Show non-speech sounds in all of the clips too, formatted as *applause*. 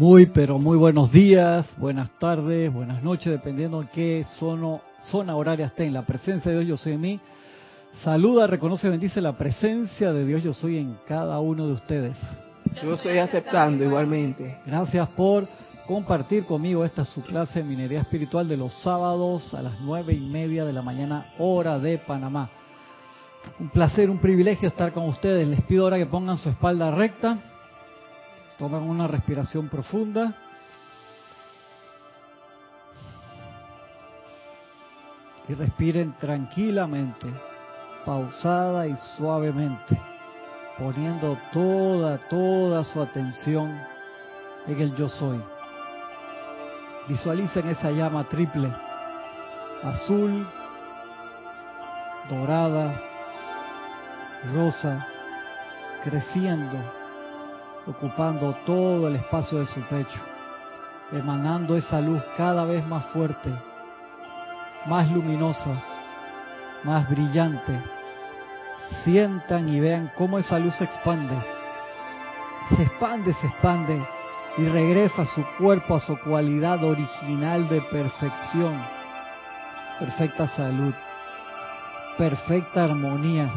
Muy, pero muy buenos días, buenas tardes, buenas noches, dependiendo en qué zona, zona horaria esté. La presencia de Dios, yo soy en mí. Saluda, reconoce, bendice la presencia de Dios, yo soy en cada uno de ustedes. Yo estoy aceptando igualmente. Gracias por compartir conmigo esta su clase de minería espiritual de los sábados a las nueve y media de la mañana, hora de Panamá. Un placer, un privilegio estar con ustedes. Les pido ahora que pongan su espalda recta Tomen una respiración profunda. Y respiren tranquilamente, pausada y suavemente, poniendo toda, toda su atención en el yo soy. Visualicen esa llama triple, azul, dorada, rosa, creciendo ocupando todo el espacio de su pecho, emanando esa luz cada vez más fuerte, más luminosa, más brillante. Sientan y vean cómo esa luz se expande, se expande, se expande y regresa su cuerpo, a su cualidad original de perfección, perfecta salud, perfecta armonía,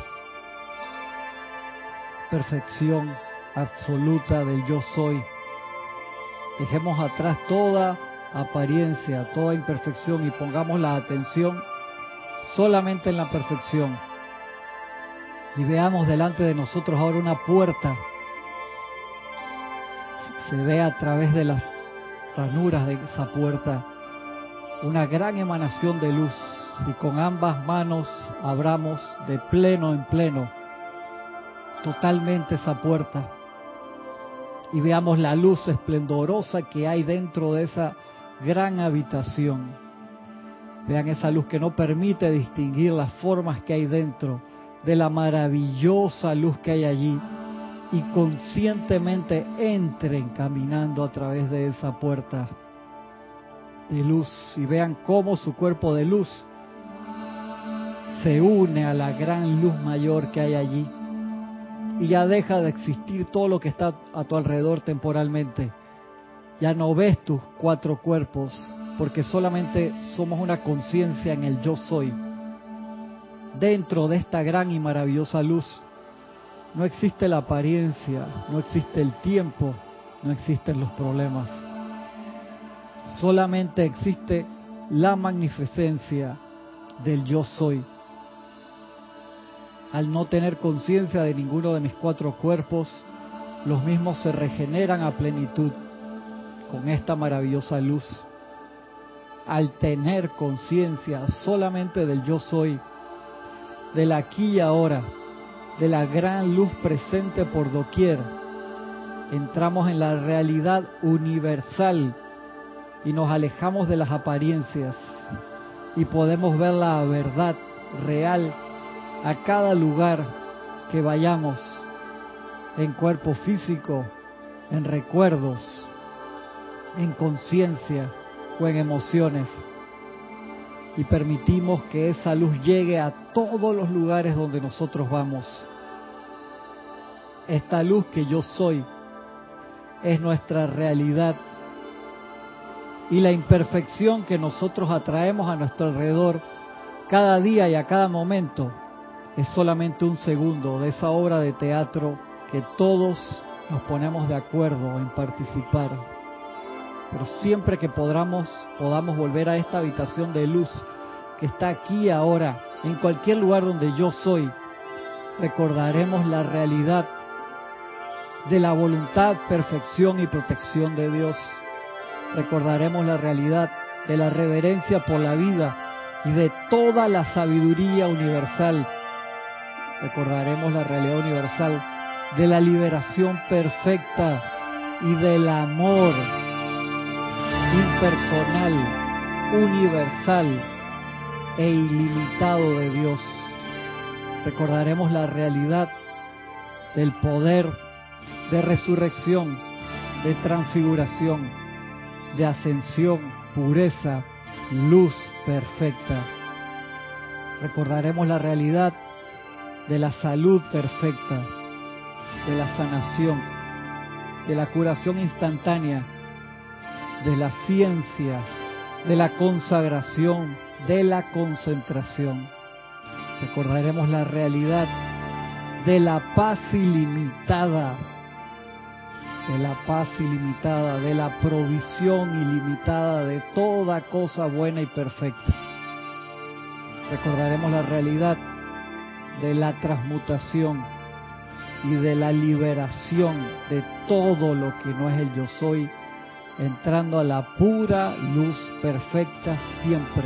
perfección absoluta del yo soy. Dejemos atrás toda apariencia, toda imperfección y pongamos la atención solamente en la perfección. Y veamos delante de nosotros ahora una puerta. Se ve a través de las ranuras de esa puerta una gran emanación de luz y con ambas manos abramos de pleno en pleno totalmente esa puerta y veamos la luz esplendorosa que hay dentro de esa gran habitación. Vean esa luz que no permite distinguir las formas que hay dentro de la maravillosa luz que hay allí y conscientemente entren caminando a través de esa puerta de luz y vean cómo su cuerpo de luz se une a la gran luz mayor que hay allí y ya deja de existir todo lo que está a tu alrededor temporalmente. Ya no ves tus cuatro cuerpos porque solamente somos una conciencia en el yo soy. Dentro de esta gran y maravillosa luz no existe la apariencia, no existe el tiempo, no existen los problemas. Solamente existe la magnificencia del yo soy al no tener conciencia de ninguno de mis cuatro cuerpos, los mismos se regeneran a plenitud con esta maravillosa luz. Al tener conciencia solamente del yo soy, del aquí y ahora, de la gran luz presente por doquier, entramos en la realidad universal y nos alejamos de las apariencias y podemos ver la verdad real a cada lugar que vayamos, en cuerpo físico, en recuerdos, en conciencia o en emociones. Y permitimos que esa luz llegue a todos los lugares donde nosotros vamos. Esta luz que yo soy es nuestra realidad y la imperfección que nosotros atraemos a nuestro alrededor cada día y a cada momento es solamente un segundo de esa obra de teatro que todos nos ponemos de acuerdo en participar. Pero siempre que podamos, podamos volver a esta habitación de luz que está aquí ahora, en cualquier lugar donde yo soy, recordaremos la realidad de la voluntad, perfección y protección de Dios. Recordaremos la realidad de la reverencia por la vida y de toda la sabiduría universal recordaremos la realidad universal de la liberación perfecta y del amor impersonal, universal e ilimitado de Dios. Recordaremos la realidad del poder de resurrección, de transfiguración, de ascensión, pureza, luz perfecta. Recordaremos la realidad de la salud perfecta, de la sanación, de la curación instantánea de la ciencia, de la consagración, de la concentración. Recordaremos la realidad de la paz ilimitada, de la paz ilimitada, de la provisión ilimitada de toda cosa buena y perfecta. Recordaremos la realidad de la transmutación y de la liberación de todo lo que no es el yo soy, entrando a la pura luz perfecta siempre.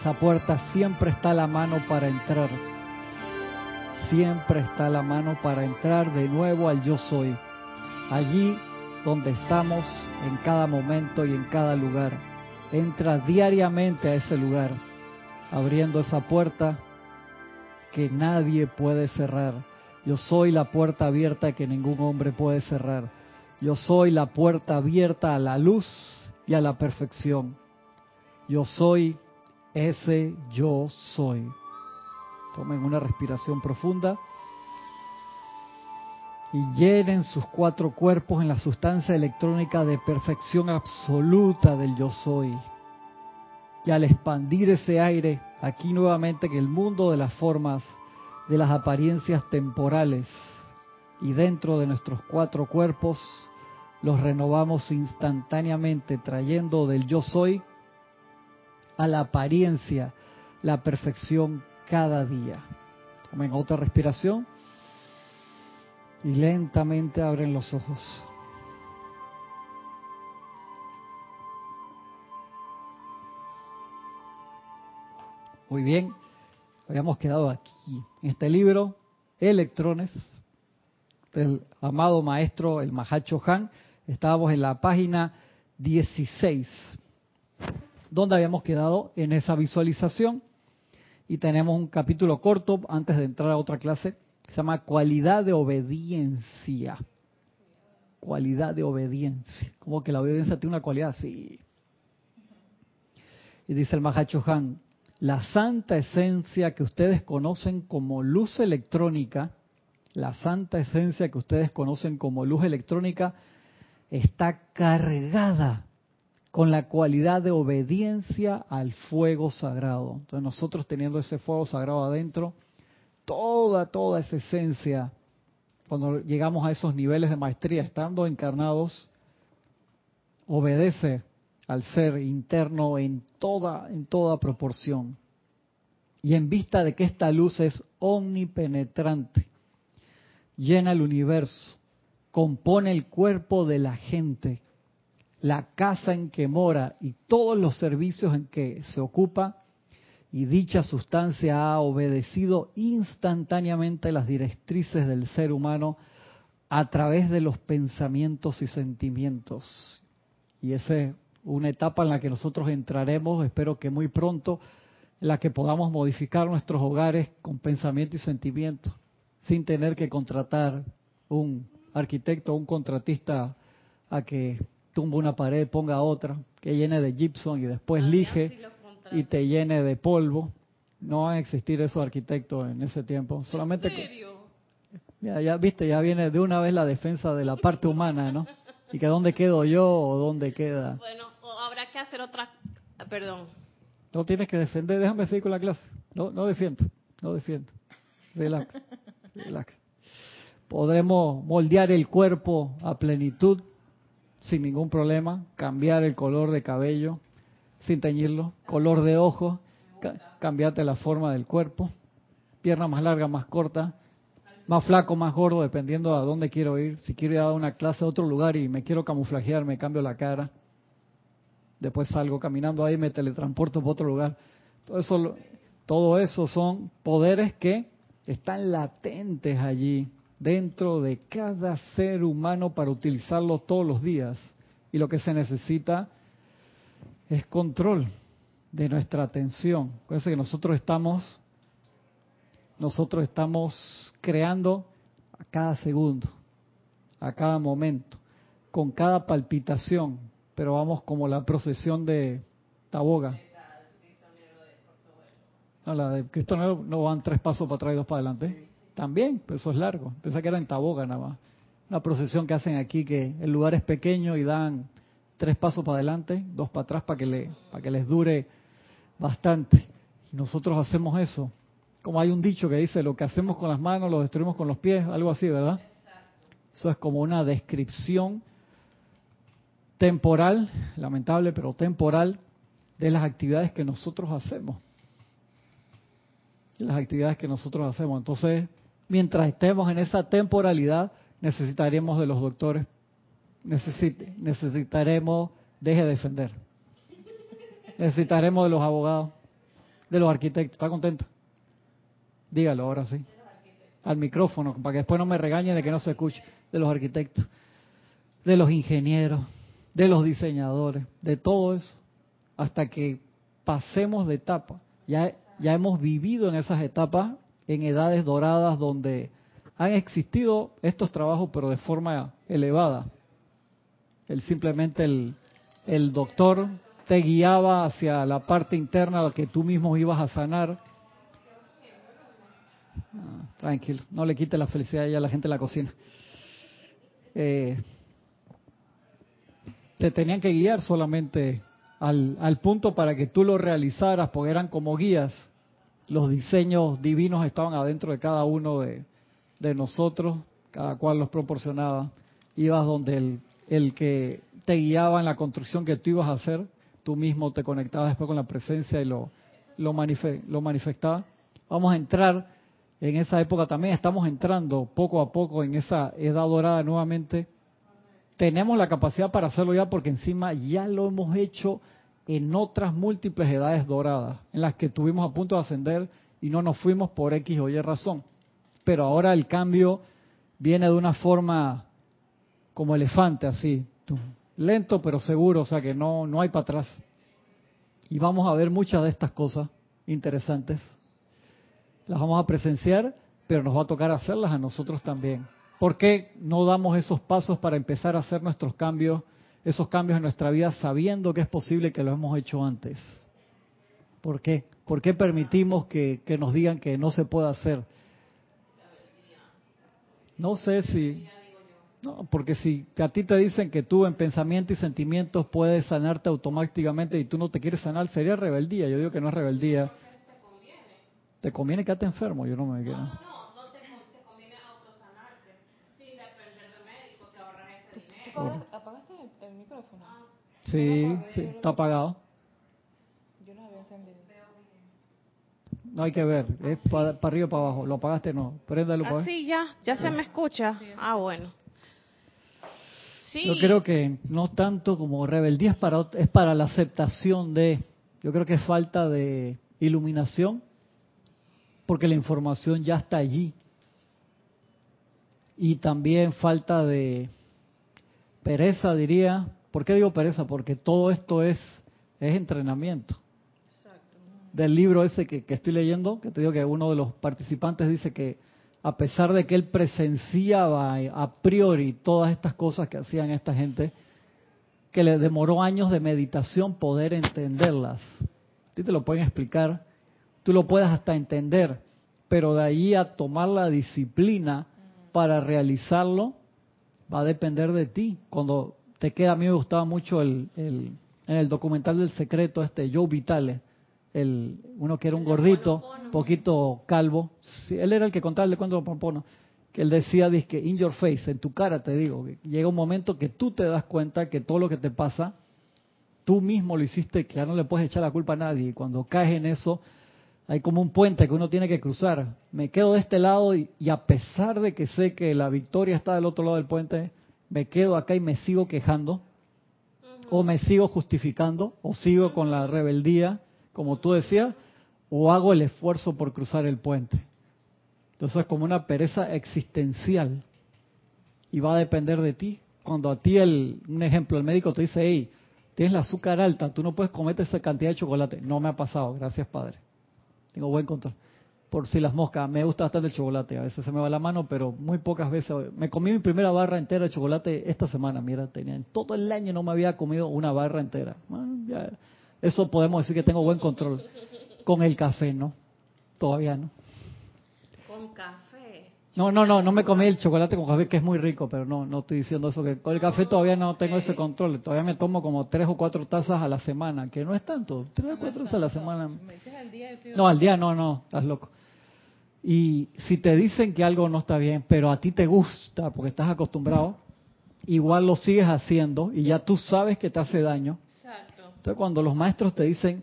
Esa puerta siempre está a la mano para entrar. Siempre está a la mano para entrar de nuevo al yo soy. Allí donde estamos en cada momento y en cada lugar. Entra diariamente a ese lugar, abriendo esa puerta que nadie puede cerrar. Yo soy la puerta abierta que ningún hombre puede cerrar. Yo soy la puerta abierta a la luz y a la perfección. Yo soy ese yo soy. Tomen una respiración profunda y llenen sus cuatro cuerpos en la sustancia electrónica de perfección absoluta del yo soy. Y al expandir ese aire, aquí nuevamente que el mundo de las formas, de las apariencias temporales y dentro de nuestros cuatro cuerpos, los renovamos instantáneamente trayendo del yo soy a la apariencia, la perfección cada día. Tomen otra respiración y lentamente abren los ojos. Muy bien, habíamos quedado aquí, en este libro, Electrones, del amado maestro, el Mahacho Han. Estábamos en la página 16, donde habíamos quedado en esa visualización. Y tenemos un capítulo corto antes de entrar a otra clase, que se llama Cualidad de Obediencia. Cualidad de obediencia. Como que la obediencia tiene una cualidad así. Y dice el Mahacho Han, la santa esencia que ustedes conocen como luz electrónica, la santa esencia que ustedes conocen como luz electrónica, está cargada con la cualidad de obediencia al fuego sagrado. Entonces nosotros teniendo ese fuego sagrado adentro, toda, toda esa esencia, cuando llegamos a esos niveles de maestría, estando encarnados, obedece al ser interno en toda, en toda proporción. Y en vista de que esta luz es omnipenetrante, llena el universo, compone el cuerpo de la gente, la casa en que mora y todos los servicios en que se ocupa, y dicha sustancia ha obedecido instantáneamente las directrices del ser humano a través de los pensamientos y sentimientos. Y ese una etapa en la que nosotros entraremos, espero que muy pronto, en la que podamos modificar nuestros hogares con pensamiento y sentimiento, sin tener que contratar un arquitecto o un contratista a que tumba una pared, ponga otra, que llene de gypsum y después lige y te llene de polvo. No van a existir esos arquitectos en ese tiempo. Solamente ya, ya viste, ya viene de una vez la defensa de la parte humana, ¿no? *laughs* Y que dónde quedo yo o dónde queda. Bueno, habrá que hacer otra. Perdón. No tienes que defender, déjame seguir con la clase. No, no defiendo, no defiendo. Relax, relax. Podremos moldear el cuerpo a plenitud sin ningún problema, cambiar el color de cabello sin teñirlo, color de ojo, cambiarte la forma del cuerpo, pierna más larga, más corta, más flaco, más gordo, dependiendo a dónde quiero ir. Si quiero ir a una clase a otro lugar y me quiero camuflajear, me cambio la cara. Después salgo caminando ahí, me teletransporto para otro lugar. Todo eso, todo eso son poderes que están latentes allí, dentro de cada ser humano para utilizarlos todos los días. Y lo que se necesita es control de nuestra atención. Acuérdense que nosotros estamos nosotros estamos creando a cada segundo, a cada momento, con cada palpitación, pero vamos como la procesión de Taboga. No, la de Cristo no van tres pasos para atrás y dos para adelante. También, pero eso es largo. Pensé que era en Taboga nada más. una procesión que hacen aquí que el lugar es pequeño y dan tres pasos para adelante, dos para atrás para que, le, para que les dure bastante. Y nosotros hacemos eso. Como hay un dicho que dice, lo que hacemos con las manos lo destruimos con los pies, algo así, ¿verdad? Eso es como una descripción temporal, lamentable, pero temporal, de las actividades que nosotros hacemos. Las actividades que nosotros hacemos. Entonces, mientras estemos en esa temporalidad, necesitaremos de los doctores, necesitaremos, deje de defender, necesitaremos de los abogados, de los arquitectos. ¿Está contento? Dígalo ahora sí. Al micrófono, para que después no me regañen de que no se escuche. De los arquitectos, de los ingenieros, de los diseñadores, de todo eso, hasta que pasemos de etapa. Ya, ya hemos vivido en esas etapas, en edades doradas, donde han existido estos trabajos, pero de forma elevada. El, simplemente el, el doctor te guiaba hacia la parte interna que tú mismo ibas a sanar. Tranquilo, no le quite la felicidad a la gente de la cocina. Eh, te tenían que guiar solamente al, al punto para que tú lo realizaras, porque eran como guías. Los diseños divinos estaban adentro de cada uno de, de nosotros, cada cual los proporcionaba. Ibas donde el, el que te guiaba en la construcción que tú ibas a hacer, tú mismo te conectabas después con la presencia y lo, lo, lo manifestaba. Vamos a entrar en esa época también, estamos entrando poco a poco en esa edad dorada nuevamente. Tenemos la capacidad para hacerlo ya porque encima ya lo hemos hecho en otras múltiples edades doradas, en las que estuvimos a punto de ascender y no nos fuimos por X o Y razón pero ahora el cambio viene de una forma como elefante, así, lento pero seguro, o sea que no, no hay para atrás. Y vamos a ver muchas de estas cosas interesantes. Las vamos a presenciar, pero nos va a tocar hacerlas a nosotros también. ¿Por qué no damos esos pasos para empezar a hacer nuestros cambios, esos cambios en nuestra vida, sabiendo que es posible que lo hemos hecho antes? ¿Por qué? ¿Por qué permitimos que, nos digan que no se puede hacer? No sé si... No, porque si a ti te dicen que tú en pensamiento y sentimientos puedes sanarte automáticamente y tú no te quieres sanar, sería rebeldía. Yo digo que no es rebeldía. Te conviene quedarte enfermo, yo no me quiero. No, no, no, te, te conviene autosanarte sin depender de médicos, te ahorras ese dinero. ¿Apagaste el, micrófono? Sí, sí, está apagado. Yo no había encendido. No hay que ver, es para arriba o para abajo. ¿Lo apagaste no? Préndalo para Ah, sí, ya, ya se me escucha. Ah, bueno. Sí. Yo creo que no tanto como rebeldía es para, es para la aceptación de, yo creo que es falta de iluminación, porque la información ya está allí. Y también falta de pereza, diría. ¿Por qué digo pereza? Porque todo esto es, es entrenamiento del libro ese que, estoy leyendo, que te digo que uno de los participantes dice que a pesar de que él presenciaba a priori todas estas cosas que hacían esta gente, que le demoró años de meditación poder entenderlas. A ti te lo pueden explicar, tú lo puedes hasta entender, pero de ahí a tomar la disciplina para realizarlo va a depender de ti. Cuando te queda, a mí me gustaba mucho el, el, en el documental del secreto este, Joe Vitale, el, uno que era un gordito, poquito calvo, él era el que contaba el cuento de que él decía, que in your face, en tu cara te digo, que llega un momento que tú te das cuenta que todo lo que te pasa, tú mismo lo hiciste, que ya no le puedes echar la culpa a nadie, y cuando caes en eso, hay como un puente que uno tiene que cruzar. Me quedo de este lado y, y a pesar de que sé que la victoria está del otro lado del puente, me quedo acá y me sigo quejando, o me sigo justificando, o sigo con la rebeldía, como tú decías, o hago el esfuerzo por cruzar el puente. Entonces es como una pereza existencial y va a depender de ti. Cuando a ti, el, un ejemplo, el médico te dice, hey, tienes la azúcar alta, tú no puedes cometer esa cantidad de chocolate. No me ha pasado, gracias Padre. Tengo buen control. Por si las moscas, me gusta bastante el chocolate, a veces se me va la mano, pero muy pocas veces. Me comí mi primera barra entera de chocolate esta semana, mira, tenía en todo el año no me había comido una barra entera. Ya, eso podemos decir que tengo buen control. Con el café, ¿no? Todavía no. Con café. No, no, no, no me comí el chocolate con café, que es muy rico, pero no, no estoy diciendo eso. que Con el café todavía no tengo ese control. Todavía me tomo como tres o cuatro tazas a la semana, que no es tanto. Tres o cuatro tazas a la semana. No, al día no, no, estás loco. Y si te dicen que algo no está bien, pero a ti te gusta porque estás acostumbrado, igual lo sigues haciendo y ya tú sabes que te hace daño. Exacto. Entonces cuando los maestros te dicen,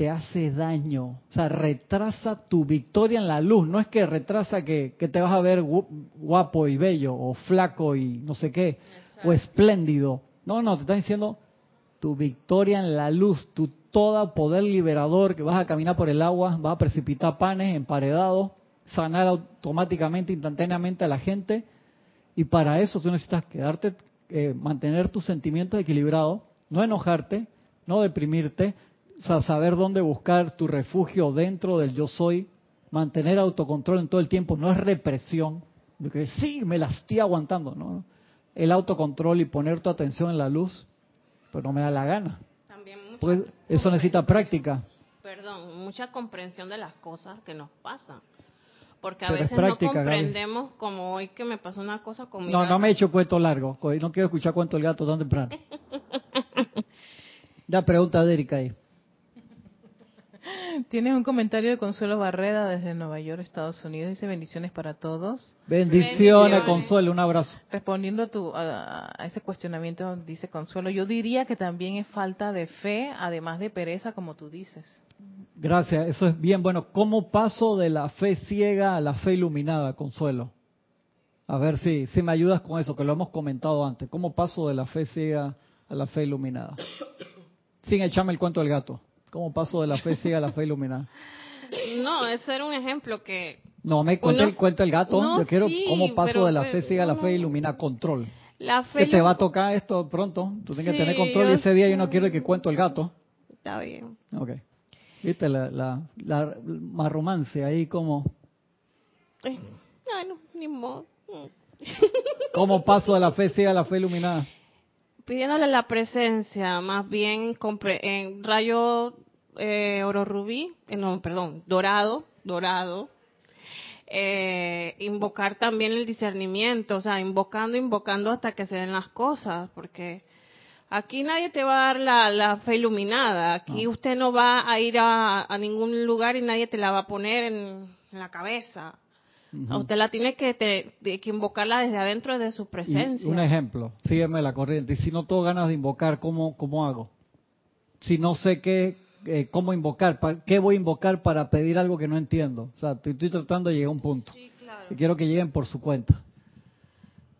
te hace daño, o sea, retrasa tu victoria en la luz, no es que retrasa que, que te vas a ver gu- guapo y bello, o flaco y no sé qué, o espléndido. No, no, te están diciendo tu victoria en la luz, tu todo poder liberador, que vas a caminar por el agua, vas a precipitar panes emparedados, sanar automáticamente, instantáneamente a la gente, y para eso tú necesitas quedarte, eh, mantener tus sentimientos equilibrados, no enojarte, no deprimirte, sea, saber dónde buscar tu refugio dentro del yo soy, mantener autocontrol en todo el tiempo, no es represión, de que sí, me la estoy aguantando, no. El autocontrol y poner tu atención en la luz, pues no me da la gana. También Pues eso necesita práctica. perdón, mucha comprensión de las cosas que nos pasan. Porque a Pero veces práctica, no Gaby. comprendemos como hoy que me pasó una cosa con mi No, no me he hecho cuento largo. No quiero escuchar cuento del gato tan temprano. *laughs* Ya pregunta de Erika ahí. Tienes un comentario de Consuelo Barreda desde Nueva York, Estados Unidos. Dice bendiciones para todos. Bendiciones, Bendiciones. Consuelo, un abrazo. Respondiendo a, tu, a, a ese cuestionamiento, dice Consuelo, yo diría que también es falta de fe, además de pereza, como tú dices. Gracias, eso es bien bueno. ¿Cómo paso de la fe ciega a la fe iluminada, Consuelo? A ver si, si me ayudas con eso, que lo hemos comentado antes. ¿Cómo paso de la fe ciega a la fe iluminada? Sin echarme el cuento del gato. ¿Cómo paso de la fe ciega a la fe iluminada? *laughs* No, ese era un ejemplo que No, me cuenta Uno- el cuento del gato. No, Yo quiero sí, cómo paso pero de la fe- ciega a la fe iluminada. Control. la fe Que te va a tocar esto pronto. Tú tienes que tener Sí, control y ese día yo no quiero que cuento el gato. Está bien. Ok. ¿Viste la, la, la más romance ahí como... Ay, no, ni modo. ¿Cómo paso de la fe ciega a la fe iluminada? Pidiéndole la presencia, más bien en rayo eh, oro rubí, eh, no, perdón, dorado, dorado. Eh, invocar también el discernimiento, o sea, invocando, invocando hasta que se den las cosas, porque aquí nadie te va a dar la, la fe iluminada, aquí usted no va a ir a, a ningún lugar y nadie te la va a poner en, en la cabeza. A Usted la tiene que, te- que invocarla desde adentro de su Y presencia. un ejemplo, sígueme la corriente. Y si no tengo ganas de invocar, ¿cómo, cómo hago? Si no sé qué, eh, cómo invocar, pa- ¿qué voy a invocar para pedir algo que no entiendo? O sea, estoy, estoy tratando de llegar a un punto. Sí, claro. Y quiero que lleguen por su cuenta.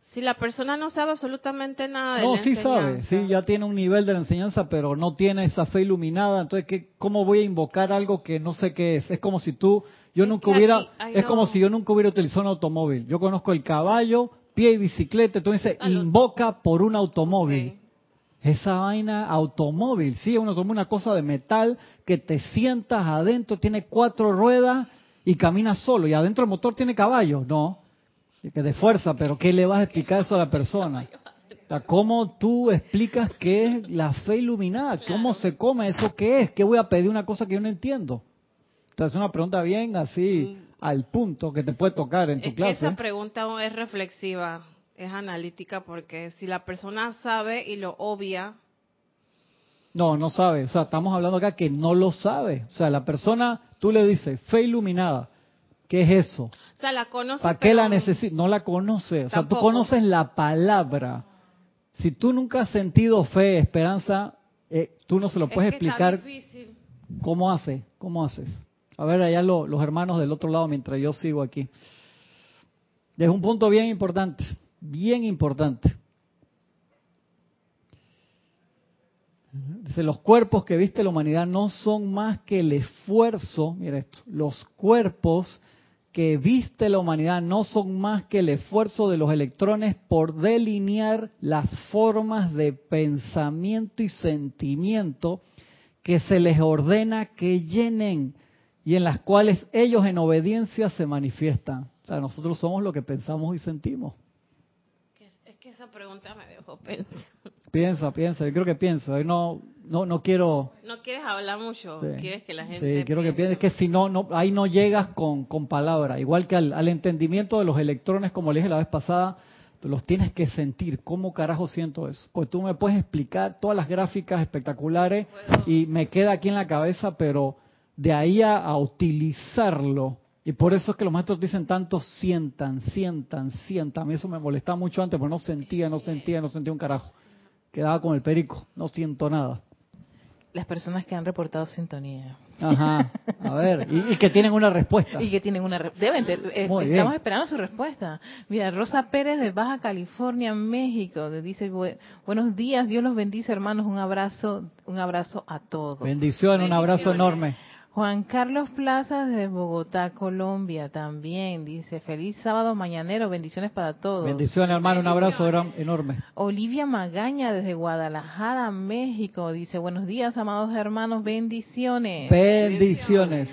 Si la persona no sabe absolutamente nada de No, la sí sabe, sí, ya tiene un nivel de la enseñanza, pero no tiene esa fe iluminada. Entonces, ¿qué, ¿cómo voy a invocar algo que no sé qué es? Es como si tú, yo nunca que hubiera, aquí- es como si yo nunca hubiera utilizado un automóvil. Yo conozco el caballo, pie y bicicleta. Entonces, lo- invoca por un automóvil. Esa vaina automóvil, sí, uno toma una cosa de metal que te sientas adentro, tiene cuatro ruedas y camina solo. Y adentro el motor tiene caballo, no, que de fuerza, pero ¿qué le vas a explicar eso a la persona? ¿Cómo tú explicas qué es la fe iluminada? ¿Cómo se come eso? ¿Qué es? ¿Qué voy a pedir una cosa que yo no entiendo? Entonces, una pregunta bien así al punto que te puede tocar en tu Es que clase. esa pregunta es reflexiva, es analítica, porque si la persona sabe y lo obvia, No, no sabe. O sea, estamos hablando acá que no lo sabe. O sea, la persona, tú le dices, fe iluminada. ¿Qué es eso? o sea, la conoce. ¿Para qué la necesita? No la conoce. O sea, tú Tampoco. conoces la palabra. Si tú nunca has sentido fe, esperanza, eh, tú no se lo es puedes que está explicar difícil. cómo hace, cómo haces. A ver, allá lo- los hermanos del otro lado mientras yo sigo aquí. Es un punto bien importante, bien importante. Dice, los cuerpos que viste la humanidad no son más que el esfuerzo, mira esto, los cuerpos que viste la humanidad no son más que el esfuerzo de los electrones por delinear las formas de pensamiento y sentimiento que se les ordena que llenen y en las cuales ellos en obediencia se manifiestan. O sea, nosotros somos lo que pensamos y sentimos. Es que esa pregunta me dejó pensar. Piensa, piensa, yo creo que piensa. No, no, no quiero... No quieres hablar mucho, Sí. quieres que la gente... Sí, quiero que piense. pienses que si no, no, ahí no llegas con, con palabras. Igual que al, al entendimiento de los electrones, como le dije la vez pasada, los tienes que sentir. ¿Cómo carajo siento eso? Pues tú me puedes explicar todas las gráficas espectaculares y me queda aquí en la cabeza, pero de ahí a, a utilizarlo. Y por eso es que los maestros dicen tanto sientan, sientan, sientan. A mí eso me molestaba mucho antes, porque no sentía, no sentía, no sentía un carajo. Quedaba con el perico, no siento nada. Las personas que han reportado sintonía. Ajá, a ver, y, y que tienen una respuesta. Y que tienen una... Deben, de- eh, estamos bien. esperando su respuesta. Mira, Rosa Pérez de Baja California, México, dice, "Bu- buenos días, Dios los bendice, hermanos, un abrazo, un abrazo a todos. Bendición, un abrazo enorme. Juan Carlos Plazas de Bogotá, Colombia, también dice, feliz sábado mañanero, bendiciones para todos. Bendición, hermano, un abrazo gran- enorme. Olivia Magaña desde Guadalajara, México, dice, buenos días, amados hermanos, bendiciones. Bendiciones.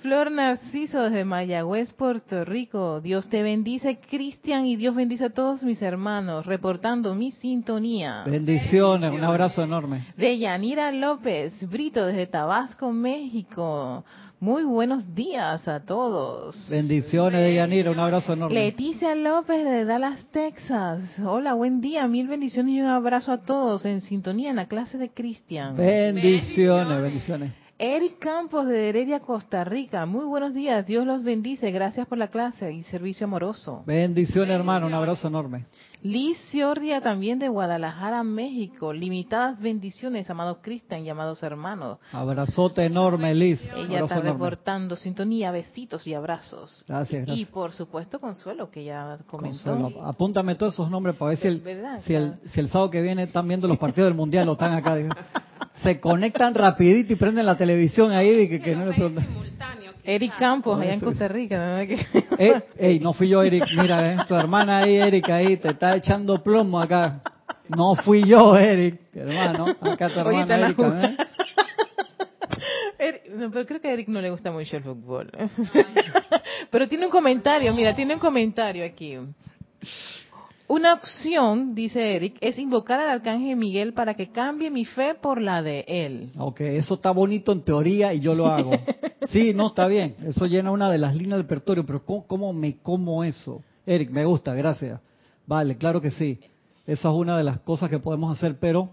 Flor Narciso desde Mayagüez, Puerto Rico. Dios te bendice, Cristian, y Dios bendice a todos mis hermanos, reportando mi sintonía. Bendiciones, un abrazo enorme. De Yanira López, Brito desde Tabasco, México. Muy buenos días a todos. Bendiciones de Yanira, un abrazo enorme. Leticia López de Dallas, Texas. Hola, buen día, mil bendiciones y un abrazo a todos en sintonía en la clase de Cristian. Bendiciones, bendiciones. Eric Campos de Heredia, Costa Rica. Muy buenos días, Dios los bendice. Gracias por la clase y servicio amoroso. Bendiciones, hermano, un abrazo enorme. Liz Ciordia también de Guadalajara, México. Limitadas bendiciones, amado Cristian y amados hermanos. Abrazote enorme, Liz. Ella Abrazo está enorme. reportando sintonía, besitos y abrazos. Gracias, Y gracias. por supuesto Consuelo, que ya comentó. Consuelo, apúntame todos esos nombres para ver si el, si el, si el sábado que viene están viendo los partidos del Mundial o están acá. *laughs* Se conectan rapidito y prenden la televisión ahí y que, que no le preguntan. Simultáneo, quizás. Eric Campos, allá en. Costa Rica. *laughs* Eh, ey, no fui yo, Eric. Mira, eh, tu hermana ahí, Eric, ahí te está echando plomo acá. No fui yo, Eric, hermano. Acá tu hermana ¿eh? *laughs* Eric- no, pero creo que a Eric no le gusta mucho el fútbol. *laughs* pero tiene un comentario, mira, tiene un comentario aquí. Una opción, dice Eric, es invocar al arcángel Miguel para que cambie mi fe por la de él. Ok, eso está bonito en teoría y yo lo hago. *laughs* Sí, no, está bien. Eso llena una de las líneas del pertorio, pero ¿cómo, cómo me como eso? Eric, me gusta, gracias. Vale, claro que sí. Esa es una de las cosas que podemos hacer, pero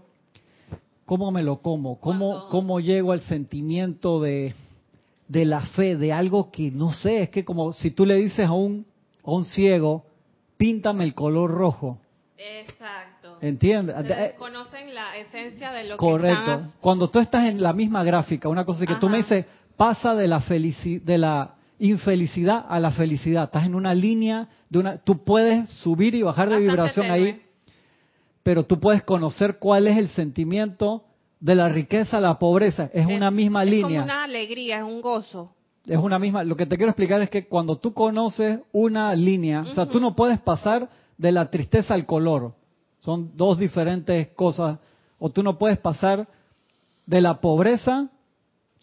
¿cómo me lo como? ¿Cómo, llego al sentimiento de, de la fe, de algo que no sé? Es que como si tú le dices a un, a un ciego, píntame el color rojo. Exacto. ¿Entiendes? Ustedes conocen la esencia de lo que Correcto. Cuando tú estás en la misma gráfica, una cosa es que tú Ajá. me dices, pasa de la felici- de la infelicidad a la felicidad. Estás en una línea de una, tú puedes subir y bajar de Bastante vibración tenue. ahí, pero tú puedes conocer cuál es el sentimiento de la riqueza, la pobreza. Es, una misma es línea. como una alegría, es un gozo. Es una misma. Lo que te quiero explicar es que cuando tú conoces una línea, o sea, tú no puedes pasar de la tristeza al color. Son dos diferentes cosas. O tú no puedes pasar de la pobreza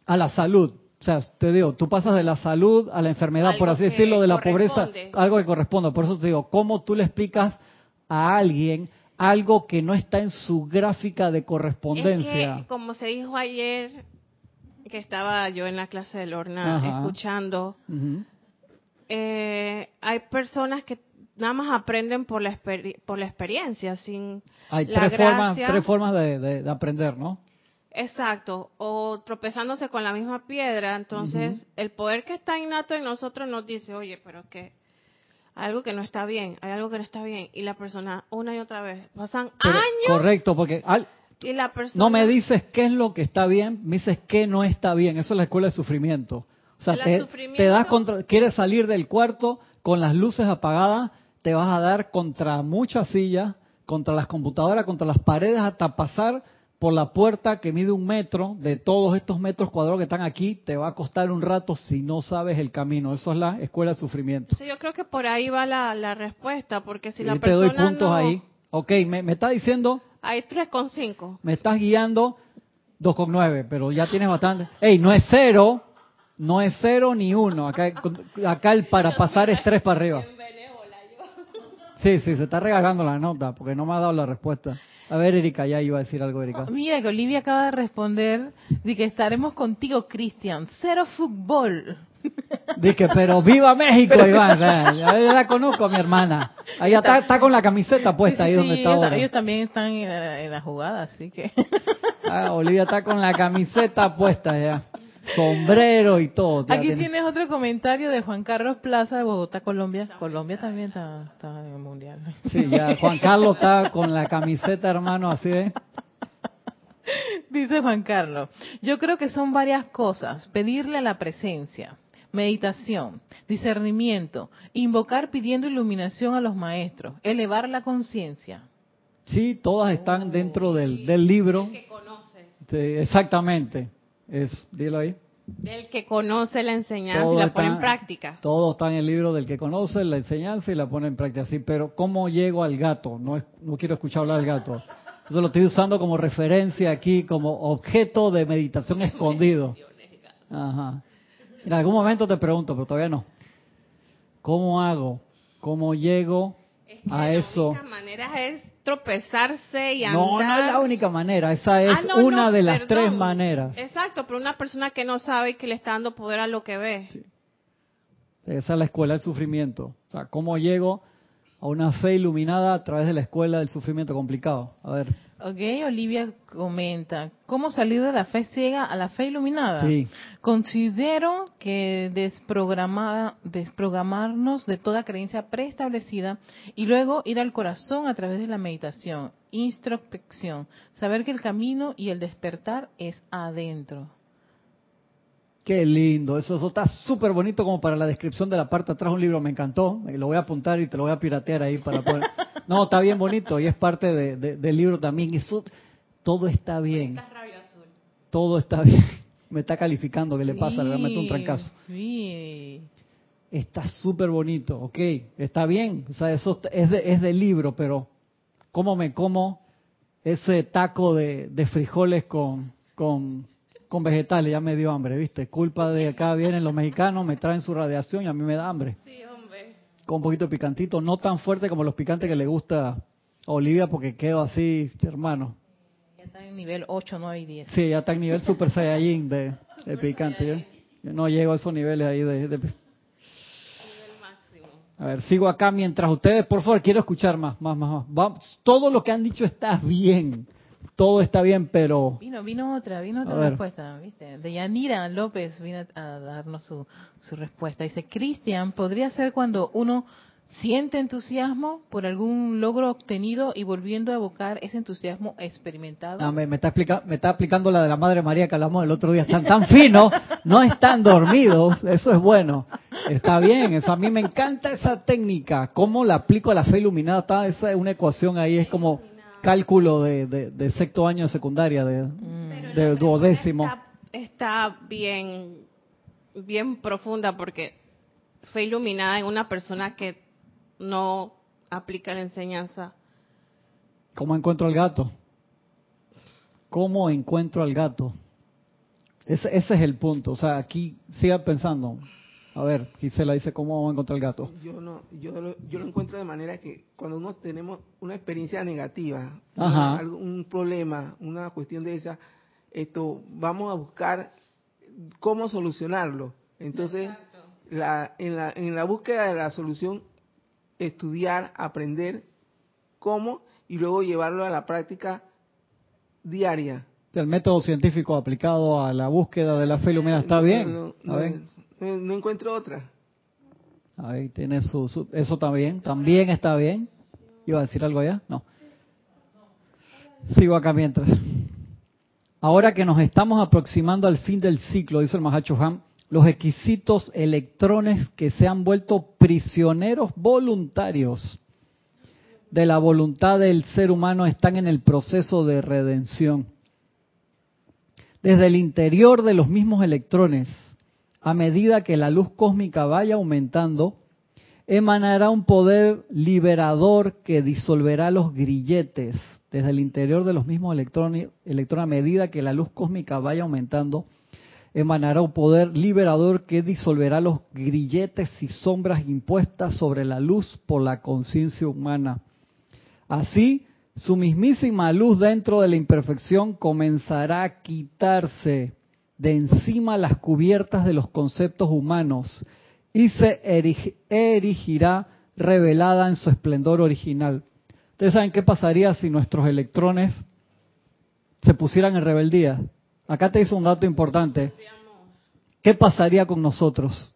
a la salud. O sea, te digo, tú pasas de la salud a la enfermedad, Algo por así decirlo, de la pobreza, algo que corresponde. Por eso te digo, ¿cómo tú le explicas a alguien algo que no está en su gráfica de correspondencia? Es que, como se dijo ayer, que estaba yo en la clase de Lorna Ajá. escuchando, eh, hay personas que nada más aprenden por la, por la experiencia, sin Hay la tres formas, tres formas de, de- de aprender, ¿no? Exacto, o tropezándose con la misma piedra. Entonces, el poder que está innato en nosotros nos dice, oye, pero que hay algo que no está bien, hay algo que no está bien. Y la persona, una y otra vez, pasan Pero- años Correcto, porque al- y la persona... no me dices qué es lo que está bien, me dices qué no está bien. Eso es la escuela de sufrimiento. O sea, te, sufrimiento- te das contra, quieres salir del cuarto con las luces apagadas, te vas a dar contra muchas sillas, contra las computadoras, contra las paredes, hasta pasar por la puerta que mide un metro, de todos estos metros cuadrados que están aquí, te va a costar un rato si no sabes el camino. Eso es la escuela de sufrimiento. Sí, yo creo que por ahí va la, la respuesta, porque si y la te persona doy puntos no- ahí. Ok, me, me está diciendo Hay 3,5. me estás guiando 2,9, pero ya tienes bastante. Ey, no es cero, no es cero ni uno. Acá, acá el para pasar es tres para arriba. Sí, sí, se está regalando la nota porque no me ha dado la respuesta. A ver, Erika, ya iba a decir algo, Erika. Mira que Olivia acaba de responder de que estaremos contigo, Cristian. Cero fútbol. Dije, pero viva México, Iván. *laughs* Ya, la conozco a mi hermana. Ahí está, está con la camiseta puesta Sí, ahí sí, donde está ellos, ahora. ellos también están en la, en la jugada, así que... *laughs* Ah, Olivia está con la camiseta puesta ya. Sombrero y todo. Aquí tiene- tienes otro comentario de Juan Carlos Plaza de Bogotá, Colombia. Colombia también está, está en el mundial. Sí, ya Juan Carlos está con la camiseta, hermano, así de. *laughs* Dice Juan Carlos, yo creo que son varias cosas. Pedirle a la presencia, meditación, discernimiento, invocar pidiendo iluminación a los maestros, elevar la conciencia. Sí, todas están dentro del, del libro. que conoce, exactamente. Es, dilo ahí. del que conoce la enseñanza Todo y la está- pone en práctica. Todo está en el libro del que conoce la enseñanza y la pone en práctica. Sí, pero ¿cómo llego al gato? No, es- no quiero escuchar hablar del gato. Eso lo estoy usando como referencia aquí, como objeto de meditación *laughs* escondido. Ajá. En algún momento te pregunto, pero todavía no. ¿Cómo hago? ¿Cómo llego Es que a la eso? única manera es tropezarse y andar. No, no es la única manera. Esa es Ah, no, una no, de las perdón. tres maneras. Exacto, pero una persona que no sabe y que le está dando poder a lo que ve. Esa es la escuela del sufrimiento. O sea, ¿cómo llego a una fe iluminada a través de la escuela del sufrimiento complicado? A ver. Ok, Olivia comenta, ¿cómo salir de la fe ciega a la fe iluminada? Sí. Considero que desprogramar, desprogramarnos de toda creencia preestablecida y luego ir al corazón a través de la meditación, introspección, saber que el camino y el despertar es adentro. Qué lindo, eso, eso está súper bonito como para la descripción de la parte atrás de un libro, me encantó, y lo voy a apuntar y te lo voy a piratear ahí para poder... *laughs* No, está bien bonito y es parte de- de- del libro también, eso, todo está bien, todo está bien. *laughs* Me está calificando, ¿qué le pasa? Le meto un trancazo. Está súper bonito, ok, está bien, o sea, eso es de, es del libro, pero ¿cómo me como ese taco de, de frijoles con, con, con vegetales? Ya me dio hambre, ¿viste? Culpa de acá vienen los mexicanos, me traen su radiación y a mí me da hambre. Sí, hombre. Con un poquito de picantito, no tan fuerte como los picantes que le gusta a Olivia porque quedo así, hermano. Ya está en nivel 8, 9 y 10. Sí, ya está en nivel super saiyajin de, de picante. Yo, yo no llego a esos niveles ahí de, de- Nivel máximo. A ver, sigo acá mientras ustedes, por favor, quiero escuchar más, más, más, más. Vamos, todo lo que han dicho está bien, todo está bien, pero Vino, vino otra, vino otra respuesta, ¿viste? De Yanira López vino a darnos su, su respuesta. Dice, Cristian, ¿podría ser cuando uno siente entusiasmo por algún logro obtenido y volviendo a evocar ese entusiasmo experimentado? no, me, me está explica- me está aplicando la de la Madre María que hablamos el otro día. Están tan finos, no están dormidos, eso es bueno. Está bien, eso a mí me encanta esa técnica. ¿Cómo la aplico a la fe iluminada? Está, esa es una ecuación ahí, es como cálculo de, de, de sexto año de secundaria, de, Mm. de duodécimo. Está, está bien, bien profunda porque fue iluminada en una persona que no aplica la enseñanza. ¿Cómo encuentro al gato? ¿Cómo encuentro al gato? Ese, ese es el punto. O sea, aquí siga pensando. A ver, Gisela dice, ¿cómo vamos a encontrar el gato? Yo no, yo lo, yo lo encuentro de manera que cuando uno tenemos una experiencia negativa, Ajá. un problema, una cuestión de esa, esto, vamos a buscar cómo solucionarlo. Entonces, la, en, la, en la búsqueda de la solución, estudiar, aprender cómo y luego llevarlo a la práctica diaria. El método científico aplicado a la búsqueda de la fe iluminada está bien. No, no, A ver, no- encuentro otra. ahí tiene su, su- eso también, también está bien. ¿Iba a decir algo allá? No. Sigo acá mientras. Ahora que nos estamos aproximando al fin del ciclo, dice el Mahacho Han, los exquisitos electrones que se han vuelto prisioneros voluntarios de la voluntad del ser humano están en el proceso de redención. Desde el interior de los mismos electrones, a medida que la luz cósmica vaya aumentando, emanará un poder liberador que disolverá los grilletes. Desde el interior de los mismos electrones, a medida que la luz cósmica vaya aumentando, emanará un poder liberador que disolverá los grilletes y sombras impuestas sobre la luz por la conciencia humana. Así, su mismísima luz dentro de la imperfección comenzará a quitarse de encima las cubiertas de los conceptos humanos y se erigirá revelada en su esplendor original. Ustedes saben qué pasaría si nuestros electrones se pusieran en rebeldía. Acá te hizo un dato importante. ¿Qué pasaría con nosotros?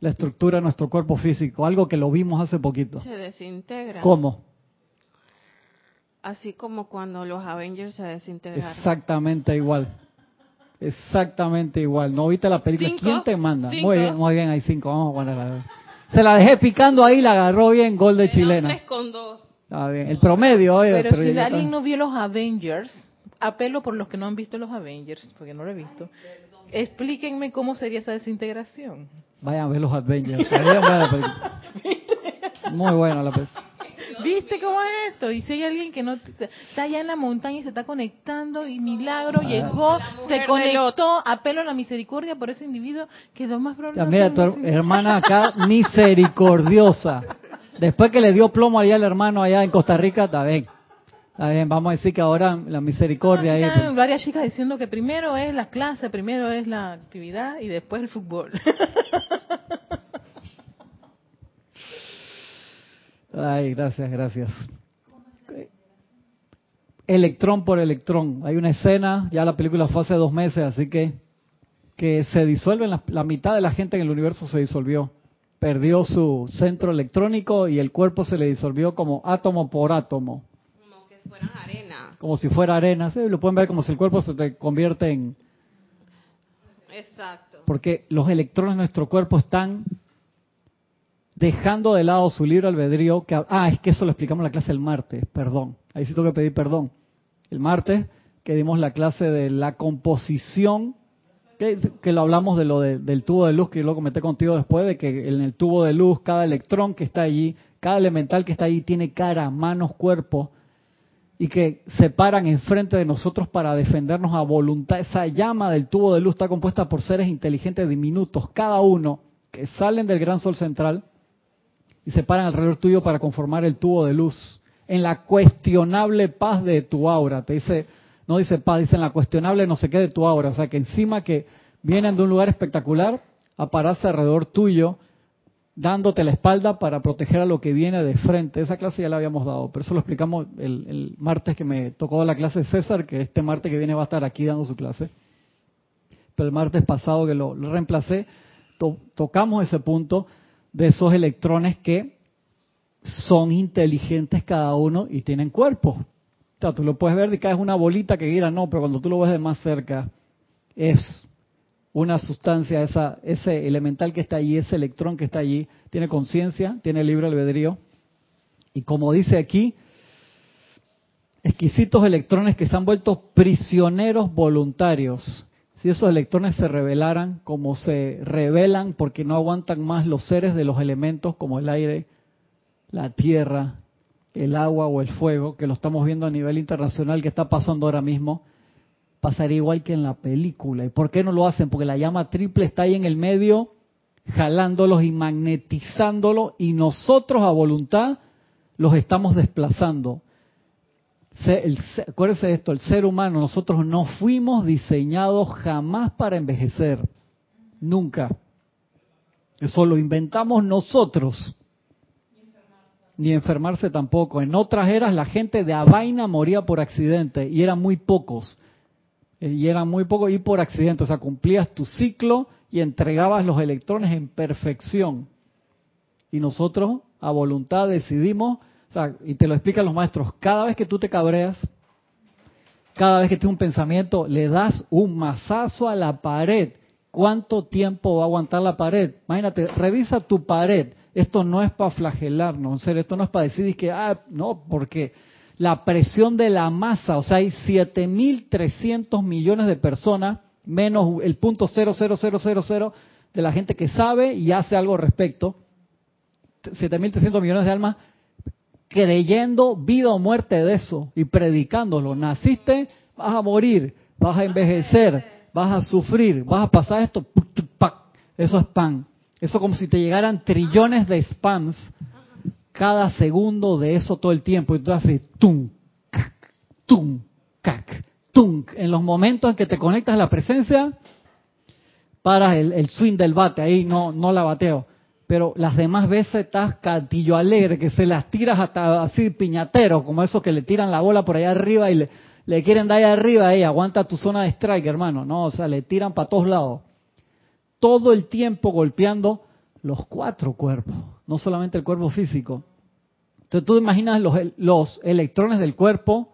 La estructura de nuestro cuerpo físico, algo que lo vimos hace poquito. Se desintegra. ¿Cómo? Así como cuando los Avengers se desintegraron. Exactamente igual. Exactamente igual. ¿No viste la película? ¿Quién te manda? Muy bien, muy bien, hay cinco. Vamos a ponerla. Se la dejé picando ahí, la agarró bien, gol de chilena. Tres con dos. Está bien. El promedio, Pero, pero si alguien no vio los Avengers, apelo por los que no han visto los Avengers, porque no lo he visto. Explíquenme cómo sería esa desintegración. Vayan a ver los Avengers. *laughs* Muy buena la película. ¿Viste cómo es esto? Y si hay alguien que no está allá en la montaña y se está conectando y milagro ah. llegó, se conectó, apelo a la misericordia por ese individuo, quedó más problema. Mira, tu hermana *laughs* acá, misericordiosa. Después que le dio plomo allá al hermano allá en Costa Rica, está bien. Está bien, vamos a decir que ahora la misericordia ahí. Pues. varias chicas diciendo que primero es la clase, primero es la actividad y después el fútbol. *laughs* Ay, gracias, gracias. Electrón por electrón. Hay una escena, ya la película fue hace dos meses, así que que se disuelve, la, la mitad de la gente en el universo se disolvió. Perdió su centro electrónico y el cuerpo se le disolvió como átomo por átomo. Como que fuera arena. Como si fuera arena, sí, lo pueden ver como si el cuerpo se te convierte en... Exacto. Porque los electrones de nuestro cuerpo están dejando de lado su libre albedrío, que, ah, es que eso lo explicamos en la clase el martes, perdón, ahí sí tengo que pedir perdón. El martes que dimos la clase de la composición, que, que lo hablamos de lo del tubo de luz, que yo lo comenté contigo después, de que en el tubo de luz cada electrón que está allí, cada elemental que está allí tiene cara, manos, cuerpo, y que se paran enfrente de nosotros para defendernos a voluntad. Esa llama del tubo de luz está compuesta por seres inteligentes diminutos, cada uno, que salen del gran sol central, y se paran alrededor tuyo para conformar el tubo de luz. En la cuestionable paz de tu aura. Te dice, no dice paz, dice en la cuestionable no sé qué de tu aura. O sea que encima que vienen de un lugar espectacular a pararse alrededor tuyo, dándote la espalda para proteger a lo que viene de frente. Esa clase ya la habíamos dado, pero eso lo explicamos el, martes que me tocó la clase de César, que este martes que viene va a estar aquí dando su clase. Pero el martes pasado que lo, reemplacé, tocamos ese punto de esos electrones que son inteligentes cada uno y tienen cuerpo. O sea, tú lo puedes ver de que es una bolita que gira, no, pero cuando tú lo ves de más cerca, es una sustancia, esa, ese elemental que está allí, ese electrón que está allí, tiene conciencia, tiene libre albedrío. Y como dice aquí, exquisitos electrones que se han vuelto prisioneros voluntarios si esos electrones se revelaran como se revelan porque no aguantan más los seres de los elementos como el aire, la tierra, el agua o el fuego, que lo estamos viendo a nivel internacional que está pasando ahora mismo, pasaría igual que en la película. ¿Y por qué no lo hacen? Porque la llama triple está ahí en el medio, jalándolos y magnetizándolos, y nosotros a voluntad los estamos desplazando el, acuérdense de esto, el ser humano, nosotros no fuimos diseñados jamás para envejecer, nunca. Eso lo inventamos nosotros. Ni enfermarse tampoco. En otras eras la gente de a vaina moría por accidente y eran muy pocos. Eh, y eran muy pocos y por accidente. O sea, cumplías tu ciclo y entregabas los electrones en perfección. Y nosotros a voluntad decidimos y te lo explican los maestros, cada vez que tú te cabreas, cada vez que tienes un pensamiento, le das un mazazo a la pared. ¿Cuánto tiempo va a aguantar la pared? Imagínate, revisa tu pared. Esto no es para flagelarnos, esto no es para decir que, ah, no, porque la presión de la masa, o sea, hay 7.300 millones de personas, menos el punto 00000 de la gente que sabe y hace algo al respecto, 7.300 millones de almas creyendo vida o muerte de eso y predicándolo. Naciste, vas a morir, vas a envejecer, vas a sufrir, vas a pasar esto, eso es pan. Eso como si te llegaran trillones de spams cada segundo de eso todo el tiempo. Y tú haces tum, tum, cac, tum. En los momentos en que te conectas a la presencia, paras el, el swing del bate, ahí no, no la bateo. Pero las demás veces estás cantillo alegre, que se las tiras hasta así piñatero, como esos que le tiran la bola por allá arriba y le, le quieren dar allá arriba, y aguanta tu zona de strike, hermano. No, o sea, le tiran para todos lados. Todo el tiempo golpeando los cuatro cuerpos, no solamente el cuerpo físico. Entonces tú imaginas los, los electrones del cuerpo,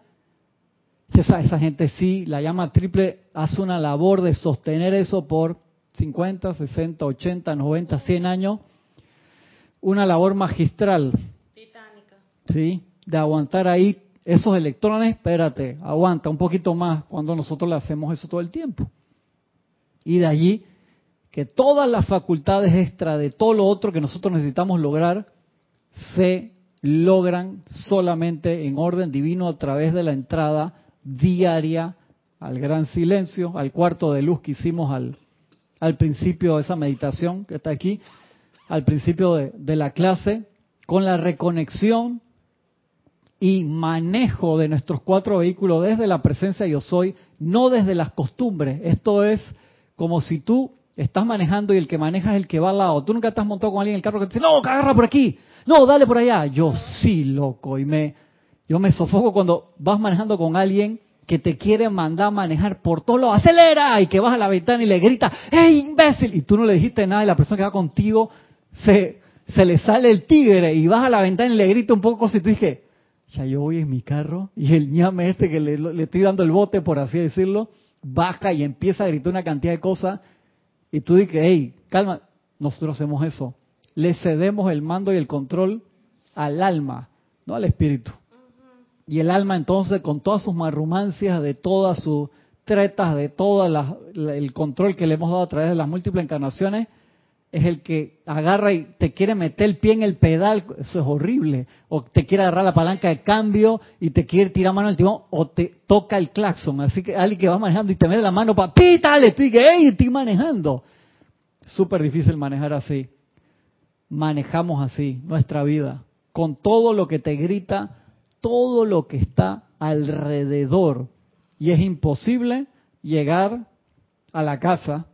esa, esa gente sí, la llama triple, hace una labor de sostener eso por 50, 60, 80, 90, 100 años. Una labor magistral. Titánica. ¿Sí? De aguantar ahí esos electrones, espérate, aguanta un poquito más cuando nosotros le hacemos eso todo el tiempo. Y de allí que todas las facultades extra de todo lo otro que nosotros necesitamos lograr se logran solamente en orden divino a través de la entrada diaria al gran silencio, al cuarto de luz que hicimos al, al principio de esa meditación que está aquí, al principio de, de la clase, con la reconexión y manejo de nuestros cuatro vehículos desde la presencia yo soy, no desde las costumbres. Esto es como si tú estás manejando y el que maneja es el que va al lado. Tú nunca has montado con alguien en el carro que te dice, no, agarra por aquí, no, dale por allá. Yo sí, loco, y me, yo me sofoco cuando vas manejando con alguien que te quiere mandar a manejar por todo lo acelera y que vas a la ventana y le grita, ¡hey, imbécil! Y tú no le dijiste nada y la persona que va contigo se, se le sale el tigre y vas a la ventana y le grita un poco si tú dije, ya yo voy en mi carro y el ñame este que le, le estoy dando el bote, por así decirlo, baja y empieza a gritar una cantidad de cosas y tú dices, hey, calma, nosotros hacemos eso. Le cedemos el mando y el control al alma, no al espíritu. Y el alma entonces, con todas sus marrumancias, de todas sus tretas, de todo el control que le hemos dado a través de las múltiples encarnaciones, es el que agarra y te quiere meter el pie en el pedal, eso es horrible, o te quiere agarrar la palanca de cambio y te quiere tirar mano al timón, o te toca el claxon, así que alguien que va manejando y te mete la mano para pítale, estoy hey, estoy manejando. Súper difícil manejar así. Manejamos así nuestra vida, con todo lo que te grita, todo lo que está alrededor. Y es imposible llegar a la casa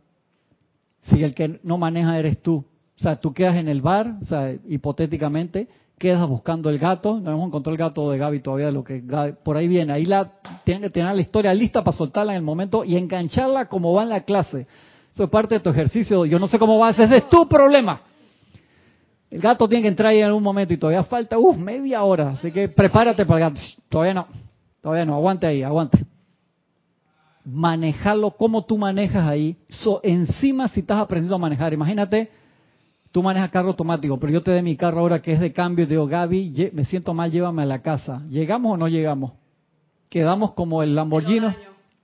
si el que no maneja eres tú. O sea, tú quedas en el bar, o sea, hipotéticamente, quedas buscando el gato, no hemos encontrado el gato de Gaby todavía, lo que por ahí viene. Ahí la tienen que tener la historia lista para soltarla en el momento y engancharla como va en la clase. Eso es parte de tu ejercicio. Yo no sé cómo vas, ese es tu problema. El gato tiene que entrar ahí en algún momento y todavía falta, uff, media hora. Así que prepárate para el gato. Todavía no, todavía no, aguante ahí, aguante manejarlo como tú manejas ahí. So, encima si estás aprendiendo a manejar, imagínate, tú manejas carro automático, pero yo te doy mi carro ahora que es de cambio y digo, Gaby, me siento mal, llévame a la casa. ¿Llegamos o no llegamos? Quedamos como el Lamborghini,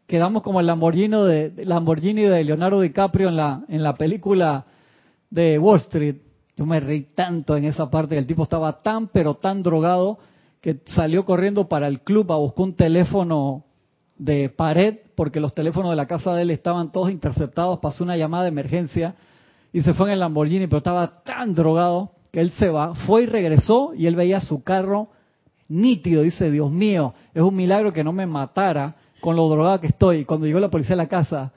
quedamos como el Lamborghini de Lamborghini de Leonardo DiCaprio en la en la película de Wall Street. Yo me reí tanto en esa parte, que el tipo estaba tan pero tan drogado que salió corriendo para el club a buscar un teléfono de pared porque los teléfonos de la casa de él estaban todos interceptados, pasó una llamada de emergencia y se fue en el Lamborghini, pero estaba tan drogado que él se va, fue y regresó y él veía su carro nítido, dice, Dios mío, es un milagro que no me matara con lo drogado que estoy. Cuando llegó la policía a la casa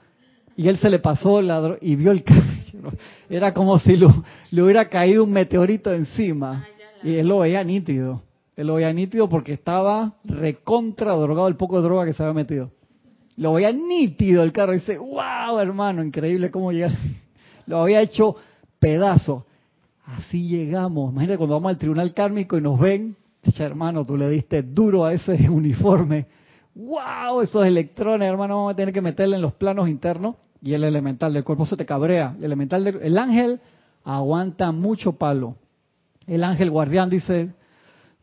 y él se le pasó la y vio el *laughs* carro, era como si le hubiera caído un meteorito encima y él lo veía nítido. Lo veía nítido porque estaba recontra drogado el poco de droga que se había metido. Lo veía nítido el carro y dice, wow, hermano, increíble cómo llega. *laughs* Lo había hecho pedazo. Así llegamos. Imagínate cuando vamos al tribunal kármico y nos ven, hermano, tú le diste duro a ese *laughs* uniforme. ¡Wow! Esos electrones, hermano, vamos a tener que meterle en los planos internos y el elemental del cuerpo se te cabrea. El elemental del, el ángel aguanta mucho palo. El ángel guardián dice,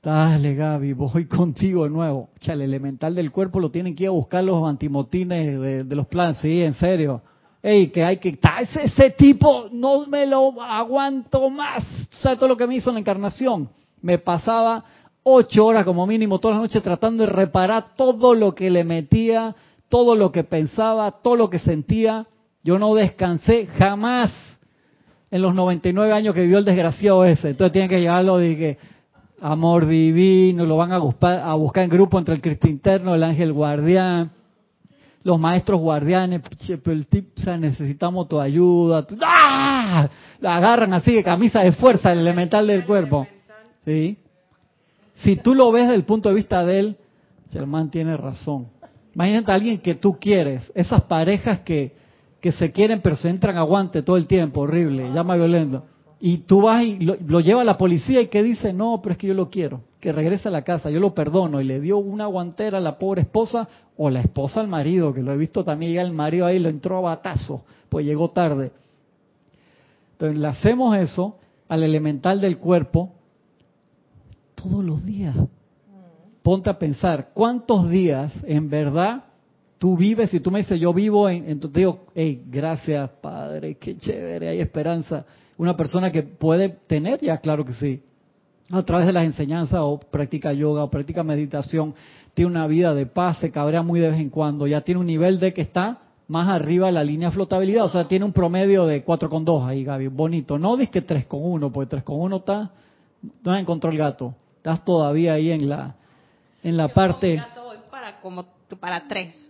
Dale, Gaby, voy *laughs* contigo de nuevo. el elemental del cuerpo lo tienen que ir a buscar los antimotines de, los planes. Sí, en serio. Ey, que hay que... Ese, ese tipo no me lo aguanto más. ¿Sabes todo lo que me hizo en la encarnación? Me pasaba ocho horas como mínimo todas las noches tratando de reparar todo lo que le metía, todo lo que pensaba, todo lo que sentía. Yo no descansé jamás en los 99 años que vivió el desgraciado ese. Entonces tiene que llevarlo de que amor divino, lo van a buscar, en grupo entre el Cristo interno, el ángel guardián, los maestros guardianes, el tip, necesitamos tu ayuda. ¡Ah! Lo agarran así de camisa de fuerza, el elemental del cuerpo. ¿Sí? Si tú lo ves desde el punto de vista de él, Germán tiene razón. Imagínate a alguien que tú quieres, esas parejas que, que se quieren pero se entran a guante todo el tiempo, horrible, llama violento. Y tú vas y lo, lleva a la policía y que dice, no, pero es que yo lo quiero, que regrese a la casa, yo lo perdono. Y le dio una guantera a la pobre esposa o la esposa al marido, que lo he visto también, llega el marido ahí, lo entró a batazo, pues llegó tarde. Entonces le hacemos eso al elemental del cuerpo todos los días. Ponte a pensar, ¿cuántos días en verdad tú vives? Y tú me dices, yo vivo en, en te digo, hey, gracias Padre, qué chévere, hay esperanza. Una persona que puede tener, ya claro que sí, a través de las enseñanzas o practica yoga o practica meditación, tiene una vida de paz, se cabrea muy de vez en cuando, ya tiene un nivel de que está más arriba de la línea de flotabilidad, o sea, tiene un promedio de 4,2 ahí, Gaby, bonito. No dices que 3,1, porque 3,1 está, no encontró el gato, estás todavía ahí en la en la parte... para como para tres.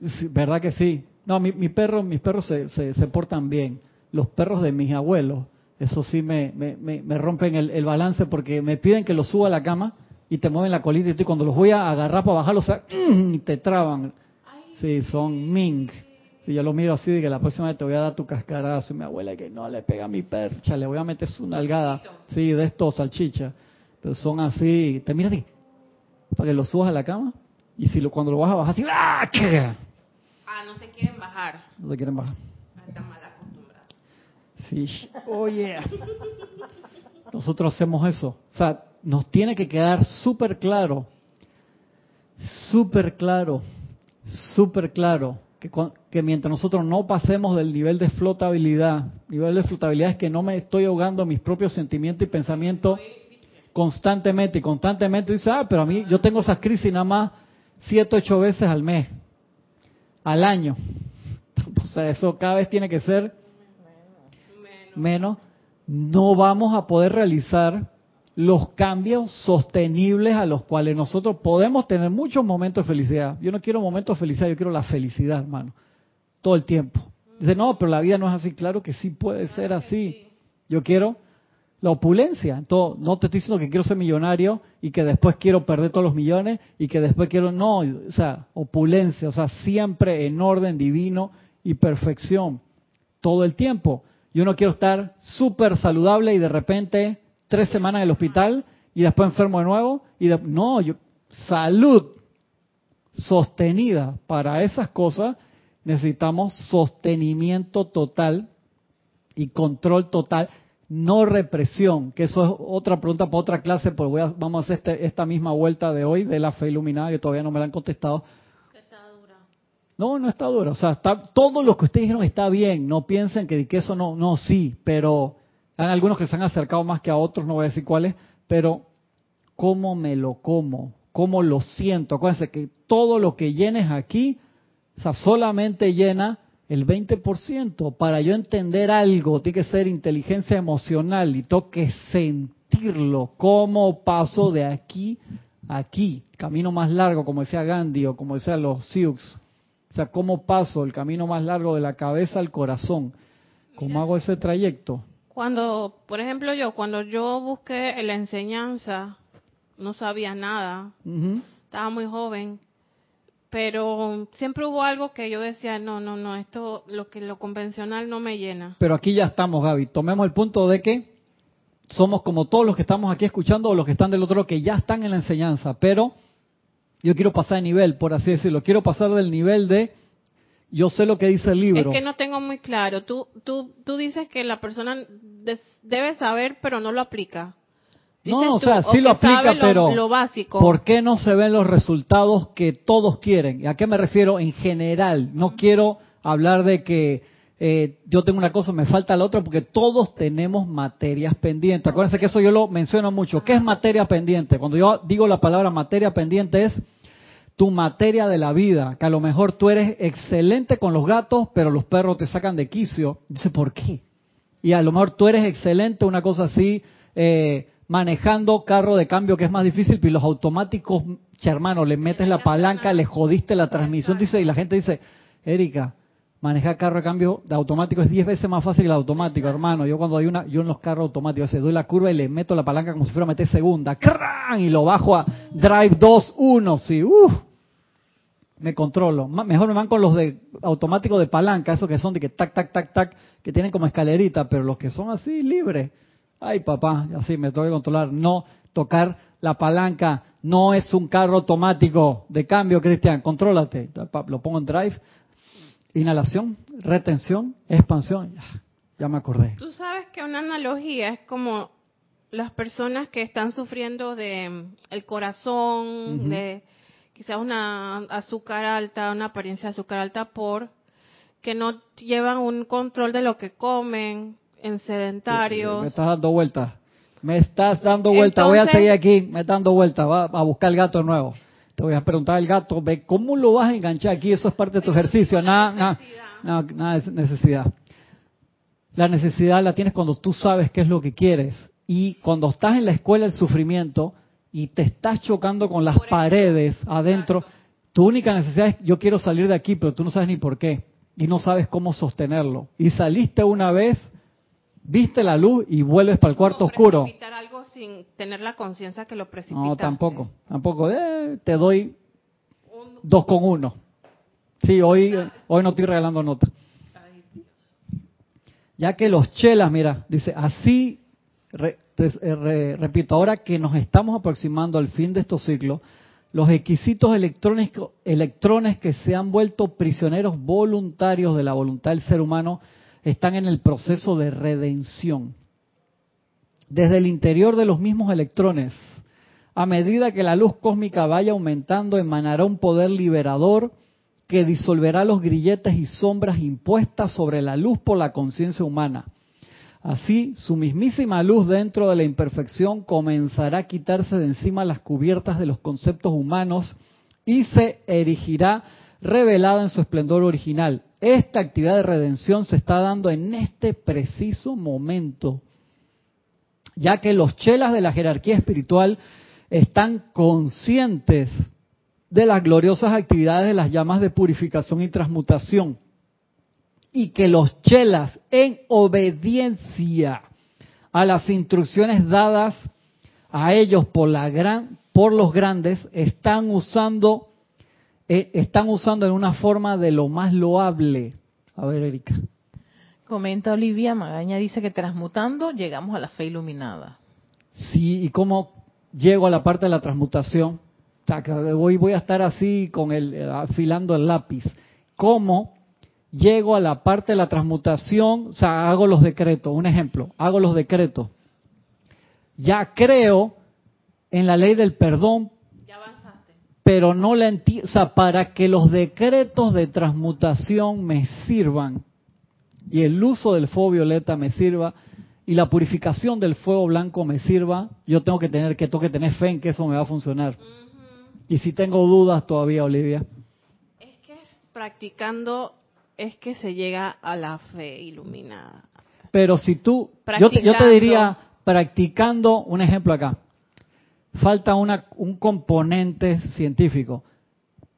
Sí, ¿Verdad que sí? No, mi, mi perro, mis perros se, se, se, portan bien. Los perros de mis abuelos, eso sí me, me, me, me rompen el, el, balance porque me piden que los suba a la cama y te mueven la colita y tú cuando los voy a agarrar para bajarlos, o sea, te traban. Sí, son ming. Si yo lo miro así, de que la próxima vez te voy a dar tu cascarazo, y mi abuela que no le pega a mi percha, le voy a meter su nalgada, sí, de estos salchicha. Pero son así, te miras y para que lo subas a la cama y si lo, cuando lo vas a bajar así ¡ah! ah no se quieren bajar no se quieren bajar están mal acostumbrados sí. Oye oh, nosotros hacemos eso. O sea nos tiene que quedar súper claro súper claro súper claro que, que mientras nosotros no pasemos del nivel de flotabilidad nivel de flotabilidad es que no me estoy ahogando mis propios sentimientos y pensamientos constantemente y constantemente dice, ah, pero a mí yo tengo esas crisis nada más siete, ocho veces al mes, al año. *laughs* O sea, eso cada vez tiene que ser menos. No vamos a poder realizar los cambios sostenibles a los cuales nosotros podemos tener muchos momentos de felicidad. Yo no quiero momentos de felicidad, yo quiero la felicidad, hermano, todo el tiempo. Dice, no, pero la vida no es así. Claro que sí puede ser así. Yo quiero la opulencia. Entonces, no te estoy diciendo que quiero ser millonario y que después quiero perder todos los millones y que después quiero, no, o sea, opulencia, o sea, siempre en orden divino y perfección, todo el tiempo. Yo no quiero estar súper saludable y de repente tres semanas en el hospital y después enfermo de nuevo. y No, yo, salud sostenida. Para esas cosas necesitamos sostenimiento total y control total no represión, que eso es otra pregunta para otra clase, pues voy a, vamos a hacer este, esta misma vuelta de hoy de la fe iluminada, que todavía no me la han contestado. No, no está dura, o sea, está, todo lo que ustedes dijeron está bien, no piensen que, eso no, no, sí, pero hay algunos que se han acercado más que a otros, no voy a decir cuáles, pero ¿cómo me lo como? ¿Cómo lo siento? Acuérdense que todo lo que llenes aquí, o sea, solamente llena el 20%. Para yo entender algo, tiene que ser inteligencia emocional y tengo que sentirlo. ¿Cómo paso de aquí a aquí? Camino más largo, como decía Gandhi o como decía los Sioux. O sea, ¿cómo paso el camino más largo de la cabeza al corazón? ¿Cómo hago ese trayecto? Cuando, por ejemplo, yo, cuando yo busqué la enseñanza, no sabía nada. Uh -huh. Estaba muy joven pero siempre hubo algo que yo decía, no, no, no, esto, lo que lo convencional no me llena. Pero aquí ya estamos, Gaby. Tomemos el punto de que somos como todos los que estamos aquí escuchando o los que están del otro lado que ya están en la enseñanza, pero yo quiero pasar de nivel, por así decirlo. Quiero pasar del nivel de yo sé lo que dice el libro. Es que no tengo muy claro. Tú, tú, tú dices que la persona debe saber, pero no lo aplica. No, o sea, sí lo aplica, lo, pero lo básico. ¿por qué no se ven los resultados que todos quieren? ¿Y a qué me refiero en general? No quiero hablar de que eh, yo tengo una cosa, me falta la otra, porque todos tenemos materias pendientes. Acuérdense que eso yo lo menciono mucho. ¿Qué es materia pendiente? Cuando yo digo la palabra materia pendiente es tu materia de la vida, que a lo mejor tú eres excelente con los gatos, pero los perros te sacan de quicio. Dice, ¿por qué? Y a lo mejor tú eres excelente, una cosa así, eh, manejando carro de cambio que es más difícil, pero los automáticos, hermano, le metes la palanca, le jodiste la transmisión, dice, y la gente dice, Erika, manejar carro de cambio de automático es 10 veces más fácil que el automático, hermano. Yo cuando hay una, yo en los carros automáticos, doy la curva y le meto la palanca como si fuera a meter segunda, ¡crán! y lo bajo a drive 2, 1, sí, uff, me controlo. Mejor me van con los de automático de palanca, esos que son de que tac, tac, tac, tac, que tienen como escalerita, pero los que son así, libres. Ay, papá, así me tengo que controlar. No tocar la palanca, no es un carro automático de cambio, Cristian, contrólate. Lo pongo en drive, inhalación, retención, expansión. Ya, me acordé. Tú sabes que una analogía es como las personas que están sufriendo de mm, el corazón, de quizás una azúcar alta, una apariencia de azúcar alta por que no llevan un control de lo que comen, en sedentarios. Me estás dando vueltas. Me estás dando vueltas. voy a seguir aquí, me estás dando vueltas. Va a buscar el gato nuevo. Te voy a preguntar al gato, ve cómo lo vas a enganchar aquí. Eso es parte de tu ejercicio. Nada, nada, nada de necesidad. La necesidad la tienes cuando tú sabes qué es lo que quieres. Y cuando estás en la escuela del sufrimiento, y te estás chocando con las paredes adentro, tu única necesidad es yo quiero salir de aquí, pero tú no sabes ni por qué y no sabes cómo sostenerlo. Y saliste una vez, viste la luz y vuelves para el cuarto oscuro. Sin tener la conciencia que lo No, tampoco, tampoco. Eh, te doy dos con uno. Sí, hoy, hoy no estoy regalando nota. Ya que los chelas, mira, dice, así eh, repito, ahora que nos estamos aproximando al fin de estos ciclos, los exquisitos electrones que se han vuelto prisioneros voluntarios de la voluntad del ser humano están en el proceso de redención. Desde el interior de los mismos electrones, a medida que la luz cósmica vaya aumentando, emanará un poder liberador que disolverá los grilletes y sombras impuestas sobre la luz por la conciencia humana. Así, su mismísima luz dentro de la imperfección comenzará a quitarse de encima las cubiertas de los conceptos humanos y se erigirá revelada en su esplendor original. Esta actividad de redención se está dando en este preciso momento, ya que los chelas de la jerarquía espiritual están conscientes de las gloriosas actividades de las llamas de purificación y transmutación y que los chelas en obediencia a las instrucciones dadas a ellos por la gran por los grandes están usando eh, están usando en una forma de lo más loable. A ver, Erika. Comenta Olivia Magaña dice que transmutando llegamos a la fe iluminada. Sí, y cómo llego a la parte de la transmutación. Voy, voy a estar así con el afilando el lápiz. ¿Cómo llego a la parte de la transmutación, o sea, hago los decretos, un ejemplo, hago los decretos. Ya creo en la ley del perdón, ya avanzaste. pero no la entiendo, o sea, para que los decretos de transmutación me sirvan y el uso del fuego violeta me sirva y la purificación del fuego blanco me sirva, yo tengo que tener que tengo que tener fe en que eso me va a funcionar. Y si tengo dudas todavía, Olivia. Es que practicando es que se llega a la fe iluminada. Pero si tú, yo te, yo te, diría, practicando, un ejemplo acá, falta una, un componente científico.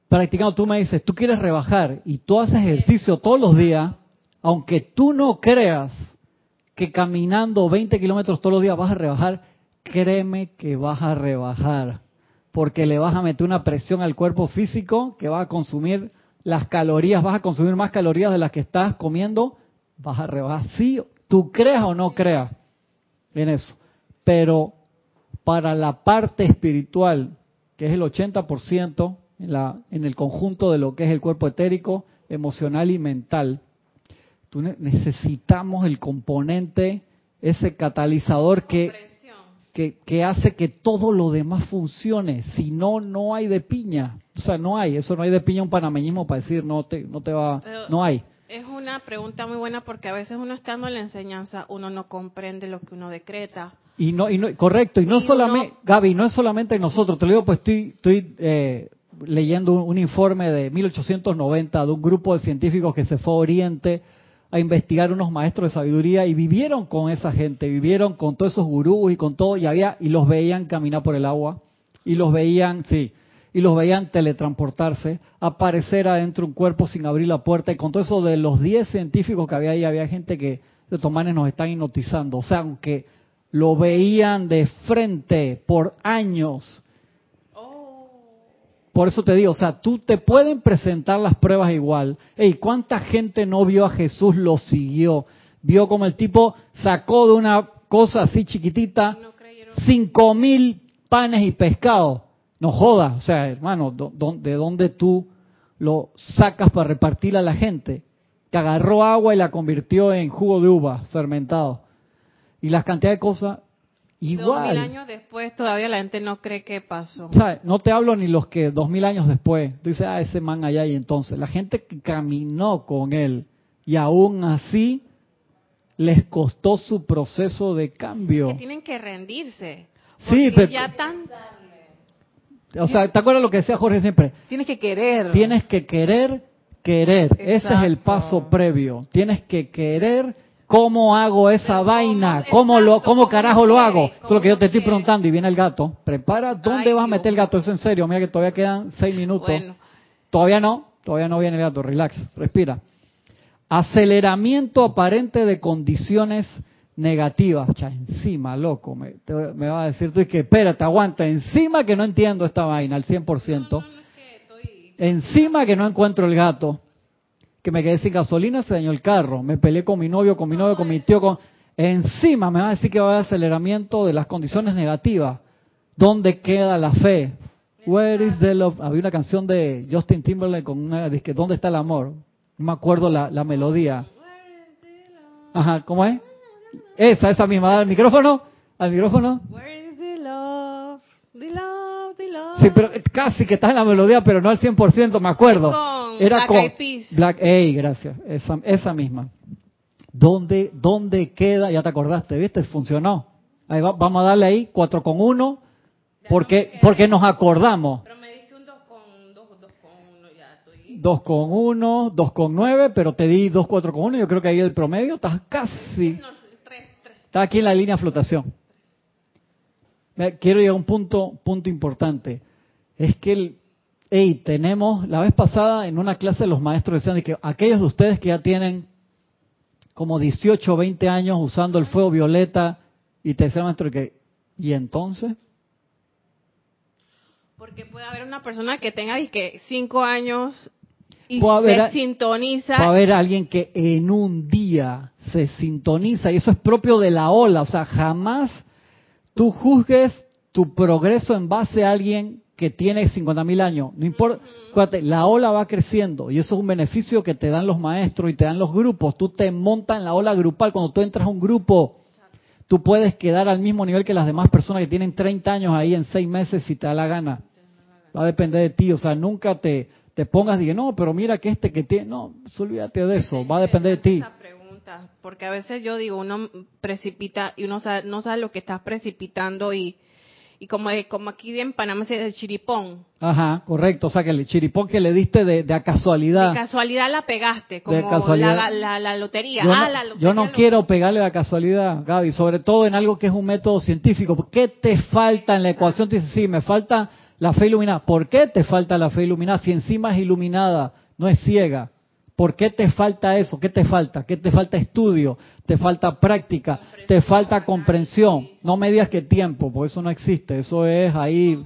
Practicando, tú me dices, tú quieres rebajar y tú haces ejercicio todos los días, aunque tú no creas que caminando 20 kilómetros todos los días vas a rebajar, créeme que vas a rebajar, porque le vas a meter una presión al cuerpo físico que va a consumir las calorías, vas a consumir más calorías de las que estás comiendo, vas a rebajar. Sí, tú creas o no creas en eso. Pero para la parte espiritual, que es el 80% en, la, en el conjunto de lo que es el cuerpo etérico, emocional y mental, tú necesitamos el componente, ese catalizador que, que, que hace que todo lo demás funcione. Si no, no hay de piña. O sea, no hay, eso no hay de piña un panameñismo para decir no te, no te va, no hay. Es una pregunta muy buena porque a veces uno estando en la enseñanza, uno no comprende lo que uno decreta. Y no, y no correcto, y no solamente, Gaby, no es solamente nosotros, te lo digo, pues estoy, estoy eh, leyendo un, informe de 1890 de un grupo de científicos que se fue a Oriente a investigar unos maestros de sabiduría y vivieron con esa gente, vivieron con todos esos gurús y con todo, y había, y los veían caminar por el agua, y los veían, sí, y los veían teletransportarse, aparecer adentro un cuerpo sin abrir la puerta, y con todo eso de los 10 científicos que había ahí, había gente que de tomanes nos están hipnotizando, o sea, aunque lo veían de frente por años, por eso te digo, o sea, tú te pueden presentar las pruebas igual. Ey, ¿cuánta gente no vio a Jesús, lo siguió? Vio como el tipo sacó de una cosa así chiquitita cinco mil panes y pescados. No jodas, o sea, hermano, ¿de dónde tú lo sacas para repartir a la gente? Que agarró agua y la convirtió en jugo de uva fermentado. Y las cantidades de cosas Igual. Dos mil años después todavía la gente no cree que pasó. O sea, no te hablo ni los que dos mil años después. Tú dices, ah, ese man allá y entonces. La gente que caminó con él y aún así les costó su proceso de cambio. Que tienen que rendirse. Sí, pero... Ya tan... O sea, ¿te acuerdas lo que decía Jorge siempre? Tienes que querer. Tienes que querer, querer. Ese es el paso previo. Tienes que querer ¿Cómo hago esa vaina? ¿Cómo, lo, ¿Cómo carajo lo hago? Eso es lo que yo te estoy preguntando. Y viene el gato. Prepara, ¿dónde vas a meter el gato? Eso en serio. Mira que todavía quedan seis minutos. Todavía no, todavía no viene el gato. Relax, respira. Aceleramiento aparente de condiciones negativas. Ya, encima, loco. Me, me va a decir tú que, espérate, aguanta. Encima que no entiendo esta vaina al 100%. Encima que no encuentro el gato que me quedé sin gasolina, se dañó el carro. Me peleé con mi novio, con mi novio, con mi tío. Con... Encima me va a decir que va a haber aceleramiento de las condiciones negativas. ¿Dónde queda la fe? Where is the love? Había una canción de Justin Timberlake con una disque, ¿dónde está el amor? No me acuerdo la, la melodía. Ajá, ¿cómo es? Esa, esa misma. ¿Al micrófono? ¿Al micrófono? Where is the love? The love, the love. Sí, pero casi que está en la melodía, pero no al 100%, me acuerdo. Era con Black Ey, gracias, esa, esa misma. ¿Dónde, ¿Dónde queda? Ya te acordaste, ¿viste? Funcionó. Ahí vamos a darle ahí 4 con 1 porque, porque nos acordamos. Pero me diste un 2 con 2, 2 con 1, ya estoy. 2 con 1, 2 con 9, pero te di 2, 4 con 1. Yo creo que ahí el promedio estás casi. No, 3, 3. Está aquí en la línea de flotación. Quiero llegar a un punto, punto importante. Es que el, hey, tenemos, la vez pasada en una clase los maestros decían que aquellos de ustedes que ya tienen como 18 o 20 años usando el fuego violeta y te decía maestro que, ¿y entonces? Porque puede haber una persona que tenga 5 años y se sintoniza. Puede haber alguien que en un día se sintoniza y eso es propio de la ola, o sea, jamás tú juzgues tu progreso en base a alguien que tiene 50 mil años. No importa, la ola va creciendo y eso es un beneficio que te dan los maestros y te dan los grupos. Tú te montas en la ola grupal. Cuando tú entras a un grupo, tú puedes quedar al mismo nivel que las demás personas que tienen 30 años ahí en 6 meses si te da la gana. Va a depender de ti. O sea, nunca te, te pongas y digas, no, pero mira que este que tiene. No, olvídate de eso. Va a depender de ti. Porque a veces yo digo, uno precipita y uno no sabe lo que estás precipitando y y como, como aquí en Panamá se dice chiripón. Ajá, correcto. O sea, que el chiripón que le diste de, de a casualidad. De casualidad la pegaste, como La, la, lotería. Yo ah, no, la lotería. Yo no quiero pegarle la casualidad, Gaby, sobre todo en algo que es un método científico. ¿Qué te falta en la ecuación? Te dice, sí, me falta la fe iluminada. ¿Por qué te falta la fe iluminada si encima es iluminada, no es ciega? ¿Por qué te falta eso? ¿Qué te falta? ¿Qué te falta estudio? ¿Te falta práctica? ¿Te falta comprensión? No me digas que tiempo, porque eso no existe. Eso es ahí.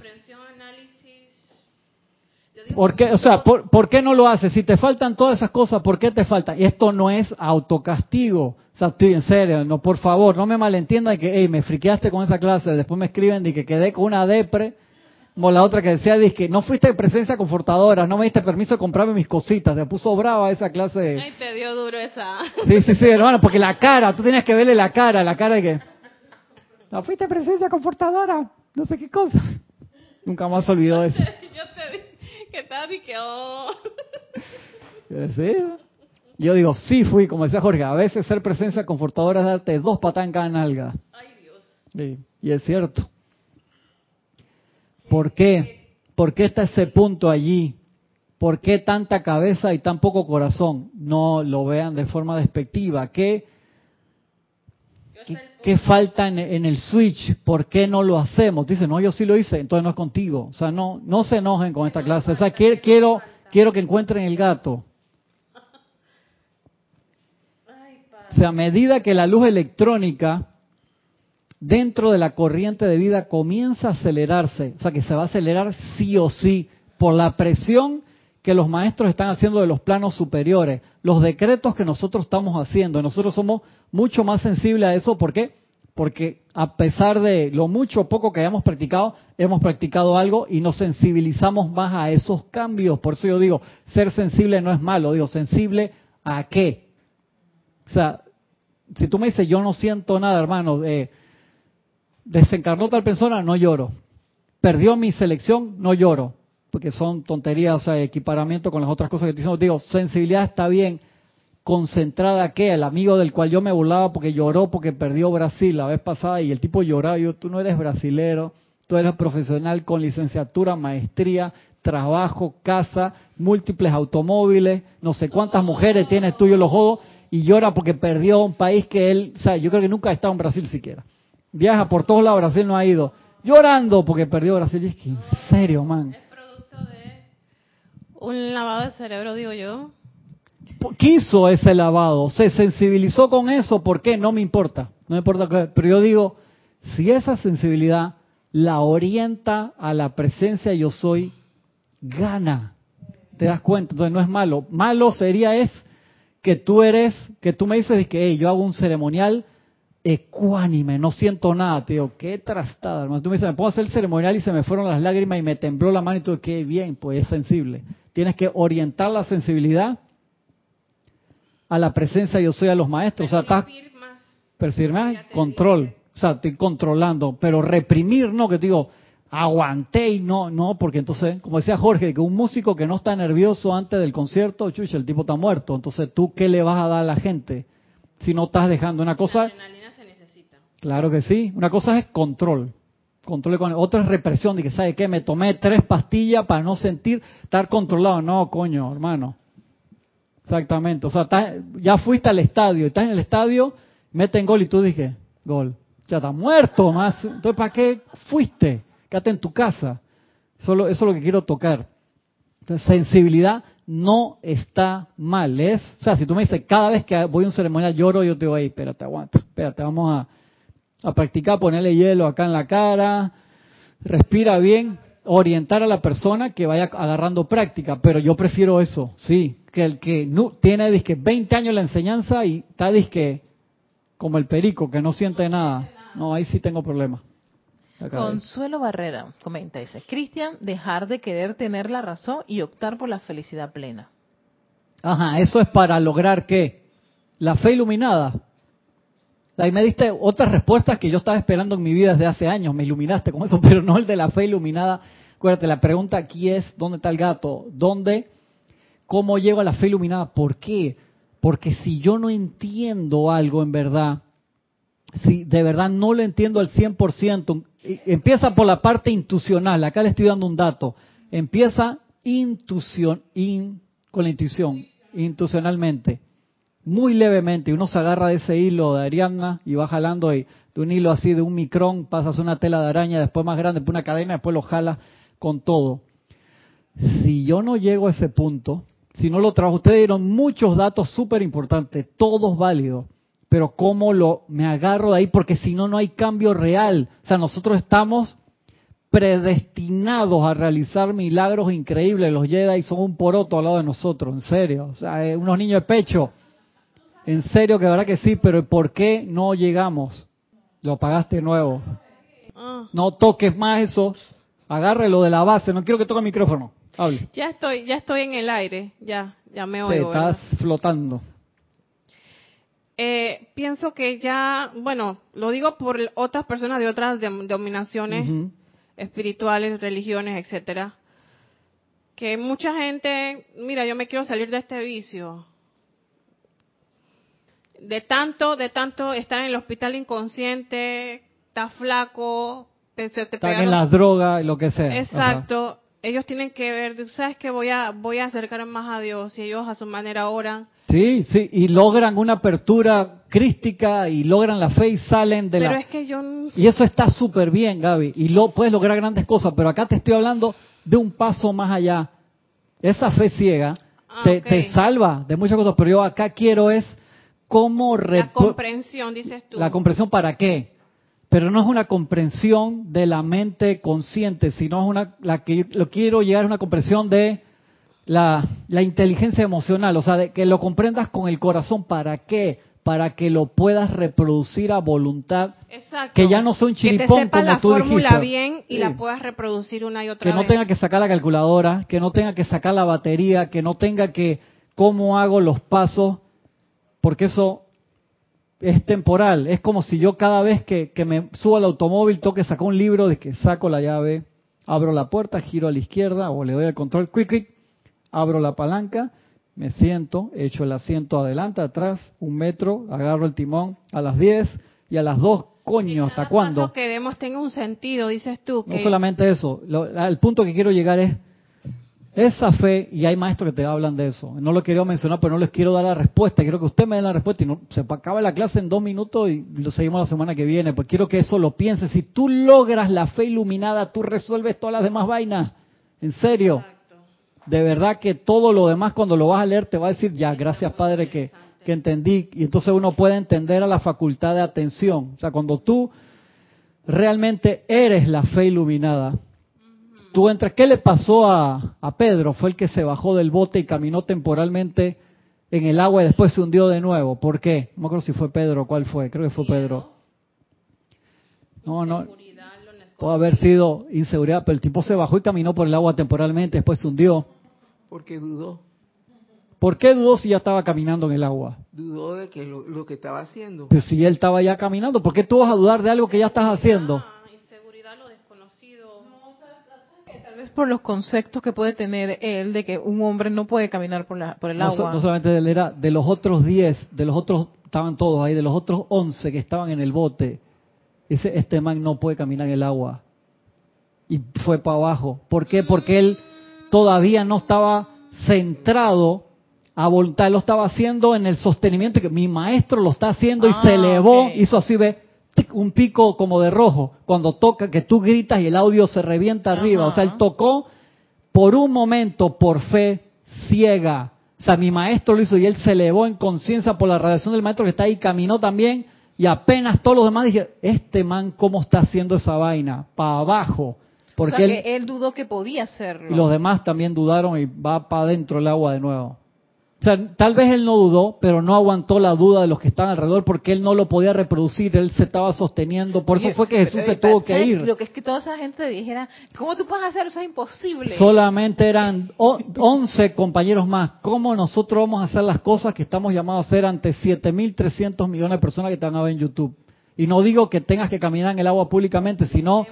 ¿Por qué, o sea, ¿por, qué no lo haces? Si te faltan todas esas cosas, ¿por qué te faltan? Y esto no es autocastigo. O sea, estoy en serio, no, por favor, no me malentiendan que, hey, me friqueaste con esa clase, después me escriben de que quedé con una depre como la otra que decía, que no fuiste de presencia confortadora, no me diste permiso de comprarme mis cositas. Te puso brava esa clase. De... Ay, te dio duro esa. Sí, sí, sí, hermano, porque la cara, tú tenías que verle la cara, la cara de que... No fuiste de presencia confortadora, no sé qué cosa. Nunca más olvidó eso. *laughs* Yo te dije que estaba y que... Oh. Sí. Yo digo, sí fui, como decía Jorge, a veces ser presencia confortadora es darte dos patas en cada nalga. Ay, Dios. Sí, y es cierto. ¿Por qué? ¿Por qué está ese punto allí? ¿Por qué tanta cabeza y tan poco corazón? No lo vean de forma despectiva. ¿Qué, qué, falta en, el switch? ¿Por qué no lo hacemos? Dice, no, yo sí lo hice, entonces no es contigo. O sea, no, no se enojen con esta clase. O sea, quiero, quiero que encuentren el gato. O sea, a medida que la luz electrónica dentro de la corriente de vida comienza a acelerarse, o sea que se va a acelerar sí o sí por la presión que los maestros están haciendo de los planos superiores, los decretos que nosotros estamos haciendo. Nosotros somos mucho más sensibles a eso. ¿Por qué? Porque a pesar de lo mucho o poco que hayamos practicado, hemos practicado algo y nos sensibilizamos más a esos cambios. Por eso yo digo, ser sensible no es malo. Digo, sensible a qué. O sea, si tú me dices, yo no siento nada, hermano, eh, desencarnó tal persona, no lloro. Perdió mi selección, no lloro porque son tonterías, o sea, equiparamiento con las otras cosas que te dicen. Digo, sensibilidad está bien, concentrada que el amigo del cual yo me burlaba porque lloró porque perdió Brasil la vez pasada y el tipo lloraba, yo, tú no eres brasilero, tú eres profesional con licenciatura, maestría, trabajo, casa, múltiples automóviles, no sé cuántas mujeres tienes tú y los jodos y llora porque perdió un país que él, o sea, yo creo que nunca ha estado en Brasil siquiera. Viaja por todos lados, Brasil no ha ido, llorando porque perdió Brasil. Y es que, en serio, man un lavado de cerebro, digo yo. Quiso ese lavado, se sensibilizó con eso, ¿por qué? No me importa, no me importa, pero yo digo, si esa sensibilidad la orienta a la presencia yo soy, gana. ¿Te das cuenta? Entonces no es malo. Malo sería es que tú eres, que tú me dices que yo hago un ceremonial ecuánime, no siento nada. Te digo, qué trastada, hermano. Tú me dices, me puedo hacer el ceremonial y se me fueron las lágrimas y me tembló la mano y tú, qué bien, pues es sensible. Tienes que orientar la sensibilidad a la presencia yo soy a los maestros. o sea, estás percibir más, control. O sea, estoy controlando, pero reprimir no, que te digo, aguanté y no, no, porque entonces, como decía Jorge, que un músico que no está nervioso antes del concierto, chucha, el tipo está muerto. Entonces, ¿tú qué le vas a dar a la gente si no estás dejando una cosa? Claro que sí. Una cosa es control. Control con otra es represión de que sabe qué me tomé tres pastillas para no sentir estar controlado. No coño hermano. Exactamente. O sea ya fuiste al estadio estás en el estadio meten gol y tú dije gol ya está muerto más. Entonces para qué fuiste quédate en tu casa. Solo eso es lo que quiero tocar. Entonces sensibilidad no está mal es o sea si tú me dices cada vez que voy a un ceremonial lloro yo te digo hey espérate aguanta espérate vamos a a practicar, ponerle hielo acá en la cara, respira bien, orientar a la persona que vaya agarrando práctica, pero yo prefiero eso, sí, que el que no, tiene disque 20 años la enseñanza y está disque como el perico, que no siente nada. No, ahí sí tengo problemas. Consuelo Barrera comenta, dice, Cristian, dejar de querer tener la razón y optar por la felicidad plena. Ajá, eso es para lograr qué? La fe iluminada. Ahí me diste otras respuestas que yo estaba esperando en mi vida desde hace años, me iluminaste con eso, *laughs* pero no el de la fe iluminada. Acuérdate, la pregunta aquí es, ¿dónde está el gato? ¿Dónde? ¿Cómo llego a la fe iluminada? ¿Por qué? Porque si yo no entiendo algo en verdad, si de verdad no lo entiendo al 100%, empieza por la parte intuicional, acá le estoy dando un dato, empieza intuición, con la intuición, intuicionalmente muy levemente, y uno se agarra de ese hilo de Ariadna y va jalando y de un hilo así de un micrón, pasas una tela de araña, después más grande, después una cadena, después lo jala con todo. Si yo no llego a ese punto, si no lo trabajo, ustedes dieron muchos datos súper importantes, todos válidos, pero ¿cómo lo me agarro de ahí? Porque si no, no hay cambio real. O sea, nosotros estamos predestinados a realizar milagros increíbles. Los Jedi son un poroto al lado de nosotros, en serio. O sea, unos niños de pecho. En serio que verdad que sí, pero ¿por qué no llegamos? Lo pagaste nuevo. Ah. No toques más eso. Agárrelo de la base. No quiero que toque el micrófono. Hable. Ya estoy, ya estoy en el aire. Ya, ya me oigo. Te estás flotando. Eh, pienso que ya, bueno, lo digo por otras personas de otras dominaciones espirituales, religiones, etcétera, que mucha gente, mira, yo me quiero salir de este vicio de tanto, de tanto estar en el hospital inconsciente, está flaco, te, te en las drogas, lo que sea. Exacto. ellos tienen que ver, sabes que voy a voy a acercarme más a Dios y ellos a su manera oran. Sí, sí, y logran una apertura crística y logran la fe y salen de Pero la... es que yo Y eso está súper bien, Gaby, y lo puedes lograr grandes cosas, pero acá te estoy hablando de un paso más allá. Esa fe ciega Ah, te, te salva de muchas cosas, pero yo acá quiero es cómo... la comprensión, dices tú. La comprensión para qué. Pero no es una comprensión de la mente consciente, sino es una, la que yo lo quiero llegar a una comprensión de la, la inteligencia emocional, o sea, de que lo comprendas con el corazón. ¿Para qué? Para que lo puedas reproducir a voluntad, Exacto. que ya no sea un que te chiripón sepa como la tú fórmula dijiste. bien y Sí. la puedas reproducir una y otra que no vez. tenga que sacar la calculadora, que no tenga que sacar la batería, que no tenga que cómo hago los pasos, porque eso es temporal. Es como si yo cada vez que, que me subo al automóvil toque sacar un libro de que saco la llave, abro la puerta, giro a la izquierda o le doy al control, quick, quick, abro la palanca, me siento, echo el asiento adelante, atrás, un metro, agarro el timón a las 10 y a las 2, coño, ¿hasta cuándo? que demos tenga un sentido, dices tú. No solamente eso, lo- el punto que quiero llegar es esa fe, y hay maestros que te hablan de eso. No lo quería mencionar, pero no les quiero dar la respuesta. Quiero que usted me dé la respuesta y no, se acaba la clase en dos minutos y lo seguimos la semana que viene. Pues quiero que eso lo pienses. Si tú logras la fe iluminada, tú resuelves todas las demás vainas. En serio. De verdad que todo lo demás cuando lo vas a leer te va a decir, ya, gracias Padre que, que entendí. Y entonces uno puede entender a la facultad de atención. O sea, cuando tú realmente eres la fe iluminada, tú entras. ¿Qué le pasó a, a Pedro? Fue el que se bajó del bote y caminó temporalmente en el agua y después se hundió de nuevo. ¿Por qué? No me acuerdo si fue Pedro o cuál fue. Creo que fue Pedro. No, no. Puede haber sido inseguridad, pero el tipo se bajó y caminó por el agua temporalmente, después se hundió. Porque dudó. ¿Por qué dudó si ya estaba caminando en el agua? Dudó de que lo, lo que estaba haciendo. Pues si él estaba ya caminando, ¿por qué tú vas a dudar de algo que ya estás haciendo? Ah, inseguridad, lo desconocido. Tal vez por los conceptos que puede tener él de que un hombre no puede caminar por, la, por el No, agua. no solamente de él era, de los otros 10, de los otros, estaban todos ahí, de los otros 11 que estaban en el bote, ese, este man no puede caminar en el agua. Y fue para abajo. ¿Por qué? Porque él todavía no estaba centrado a voluntad, él lo estaba haciendo en el sostenimiento, que mi maestro lo está haciendo y Ah, se elevó, ok. hizo así, ve, tic, un pico como de rojo, cuando toca, que tú gritas y el audio se revienta arriba. O sea, él tocó por un momento por fe ciega. O sea, mi maestro lo hizo y él se elevó en conciencia por la radiación del maestro que está ahí, caminó también y apenas todos los demás dije, este man, ¿cómo está haciendo esa vaina? Para abajo. Porque o sea, él, que él dudó que podía hacerlo. y los demás también dudaron y va para adentro el agua de nuevo. O sea, tal vez él no dudó, pero no aguantó la duda de los que estaban alrededor porque él no lo podía reproducir, él se estaba sosteniendo. Por eso fue que Jesús se tuvo que ir. Lo que es que toda esa gente dijera, ¿cómo tú puedes hacer eso? Es imposible. Solamente eran o- 11 compañeros más. ¿Cómo nosotros vamos a hacer las cosas que estamos llamados a hacer ante 7.300 millones de personas que te van a ver en YouTube? Y no digo que tengas que caminar en el agua públicamente, sino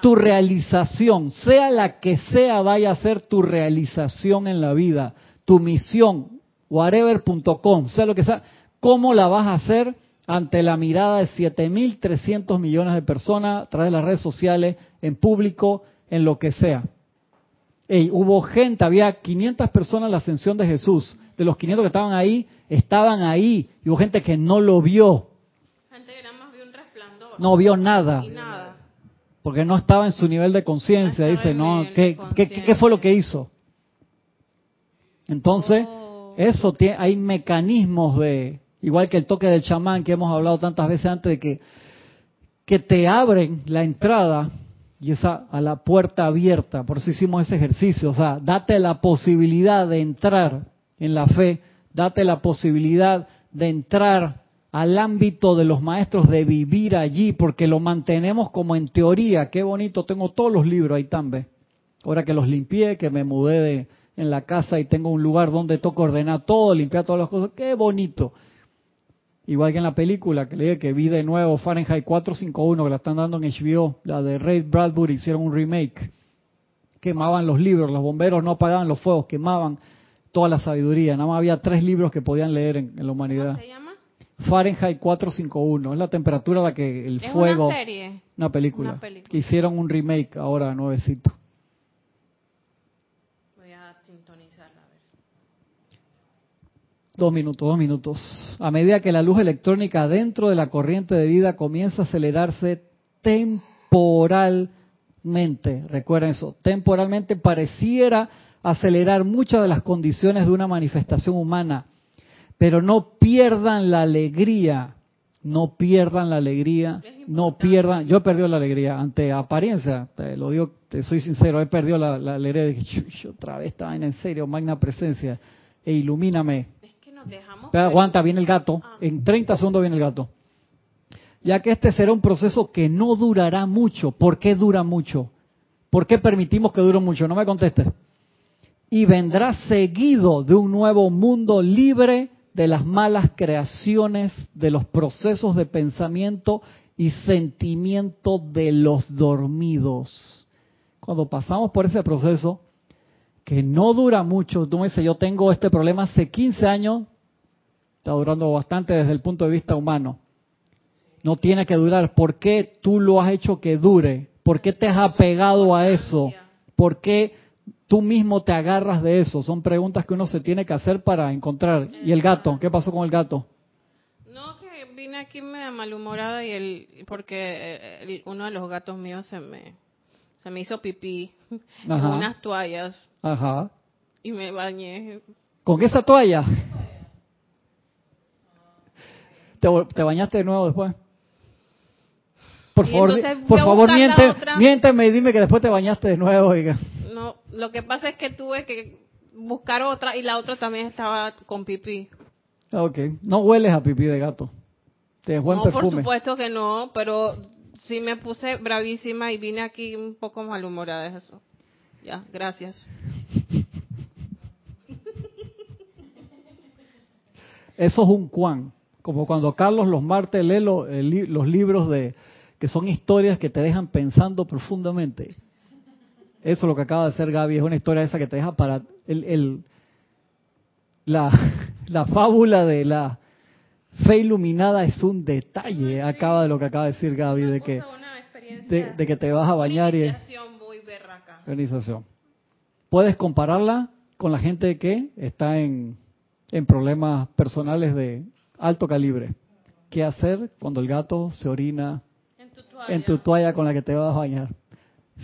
tu realización, sea la que sea, vaya a ser tu realización en la vida, tu misión, whatever.com, sea lo que sea, ¿cómo la vas a hacer ante la mirada de 7.300 millones de personas a través de las redes sociales, en público, en lo que sea? Ey, hubo gente, había 500 personas en la ascensión de Jesús. De los 500 que estaban ahí, estaban ahí. Y hubo gente que no lo vio, Gente que nada más vio un resplandor. no vio nada, Y nada. porque no estaba en su nivel de conciencia. Dice, no, nivel ¿qué, de qué, qué- qué fue lo que hizo? Entonces, Oh. Eso tiene, hay mecanismos de, igual que el toque del chamán que hemos hablado tantas veces antes de que, que te abren la entrada y esa a la puerta abierta. Por eso hicimos ese ejercicio. O sea, date la posibilidad de entrar en la fe, date la posibilidad de entrar al ámbito de los maestros, de vivir allí, porque lo mantenemos como en teoría. Qué bonito, tengo todos los libros ahí también. Ahora que los limpié, que me mudé de, en la casa y tengo un lugar donde toco ordenar todo, limpiar todas las cosas, qué bonito. Igual que en la película, que le dije que vi de nuevo Fahrenheit 451, que la están dando en HBO, la de Ray Bradbury, hicieron un remake. Quemaban los libros, los bomberos no apagaban los fuegos, quemaban toda la sabiduría. Nada más había tres libros que podían leer en, en la humanidad. ¿Se llama? Fahrenheit 451, es la temperatura a la que el Es fuego... una serie. Una película. Una película. Que hicieron un remake ahora nuevecito. Dos minutos, dos minutos. A medida que la luz electrónica dentro de la corriente de vida comienza a acelerarse temporalmente, recuerden eso, temporalmente pareciera acelerar muchas de las condiciones de una manifestación humana, pero no pierdan la alegría, no pierdan la alegría, no pierdan, yo he perdido la alegría ante apariencia, te lo digo, te soy sincero, he perdido la, alegría de que otra vez estaba en serio, magna presencia, e ilumíname. Aguanta, viene el gato, ah. en 30 segundos viene el gato. Ya que este será un proceso que no durará mucho. ¿Por qué dura mucho? ¿Por qué permitimos que dure mucho? No me contestes y vendrá seguido de un nuevo mundo libre de las malas creaciones, de los procesos de pensamiento y sentimiento de los dormidos. Cuando pasamos por ese proceso, que no dura mucho, tú me dices, yo tengo este problema hace 15 años, está durando bastante desde el punto de vista humano. No tiene que durar. ¿Por qué tú lo has hecho que dure? ¿Por qué te has apegado a eso? ¿Por qué tú mismo te agarras de eso? Son preguntas que uno se tiene que hacer para encontrar. ¿Y el gato? ¿Qué pasó con el gato? No, que vine aquí me malhumorada y el, porque eh, uno de los gatos míos se me, se me hizo pipí en unas toallas. Ajá. Y me bañé. ¿Con esa toalla? ¿Te, te bañaste de nuevo después? Por favor, por favor miente, miénteme y dime que después te bañaste de nuevo. Oiga. No, lo que pasa es que tuve que buscar otra y la otra también estaba con pipí. Ok, no hueles a pipí de gato. Te buen no, por supuesto que no, pero sí me puse bravísima y vine aquí un poco malhumorada de eso. Ya, gracias. *laughs* Eso es un cuán, como cuando Carlos los martes lee los libros de que son historias que te dejan pensando profundamente. Eso es lo que acaba de hacer Gaby, es una historia esa que te deja para el, la, *laughs* la fábula de la fe iluminada es un detalle, acaba de lo que acaba de decir Gaby, de que, de, que te vas a bañar y... Organización. Puedes compararla con la gente que está en, en problemas personales de alto calibre. ¿Qué hacer cuando el gato se orina en tu toalla con la que te vas a bañar?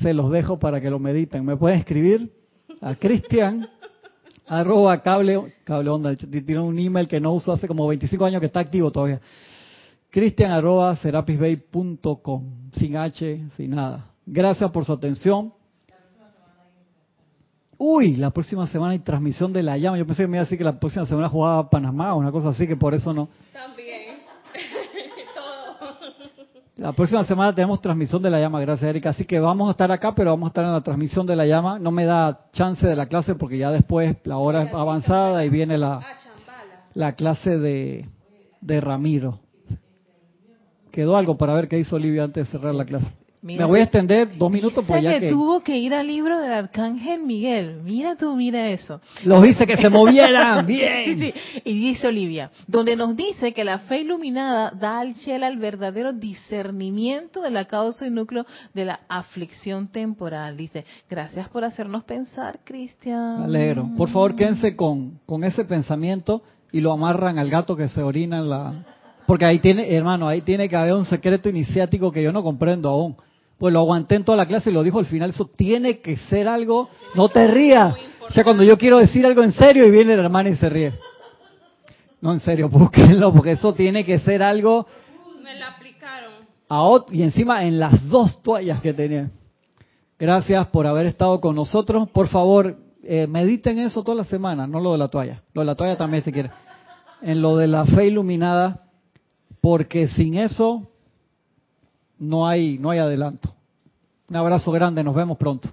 se los dejo para que lo mediten. Me pueden escribir a Cristian *laughs* arroba cable, cable onda, tiene un email que no uso hace como 25 años que está activo todavía. Cristian arroba serapisbay.com, sin H, sin nada. Gracias por su atención. Uy, la próxima semana hay transmisión de la llama. Yo pensé que me iba a decir que la próxima semana jugaba Panamá o una cosa así, que por eso no. También. *laughs* La próxima semana tenemos transmisión de la llama, gracias Erika. Así que vamos a estar acá, pero vamos a estar en la transmisión de la llama. No me da chance de la clase porque ya después la hora es avanzada y viene la, la clase de, de Ramiro. Quedó algo para ver qué hizo Olivia antes de cerrar la clase. Me voy a extender dos minutos pues ya que, tuvo que ir al libro del arcángel Miguel. Mira tú, mira eso. Los dice que se movieran, bien. *laughs* Sí, sí. Y dice Olivia, donde nos dice que la fe iluminada da al Shela el verdadero discernimiento de la causa y núcleo de la aflicción temporal. Dice, gracias por hacernos pensar, Cristian. alegro. Por favor, quédense con, con ese pensamiento y lo amarran al gato que se orina en la... Porque ahí tiene, hermano, ahí tiene que haber un secreto iniciático que yo no comprendo aún pues lo aguanté en toda la clase y lo dijo al final, eso tiene que ser algo, no te rías. O sea, cuando yo quiero decir algo en serio y viene la hermana y se ríe. No, en serio, *laughs* búsquenlo, porque eso tiene que ser algo... Me la aplicaron. A y encima en las dos toallas que tenía. Gracias por haber estado con nosotros. Por favor, eh, mediten eso toda la semana, no lo de la toalla. Lo de la toalla también si quiere. En lo de la fe iluminada, porque sin eso no hay, no hay adelanto. Un abrazo grande, nos vemos pronto.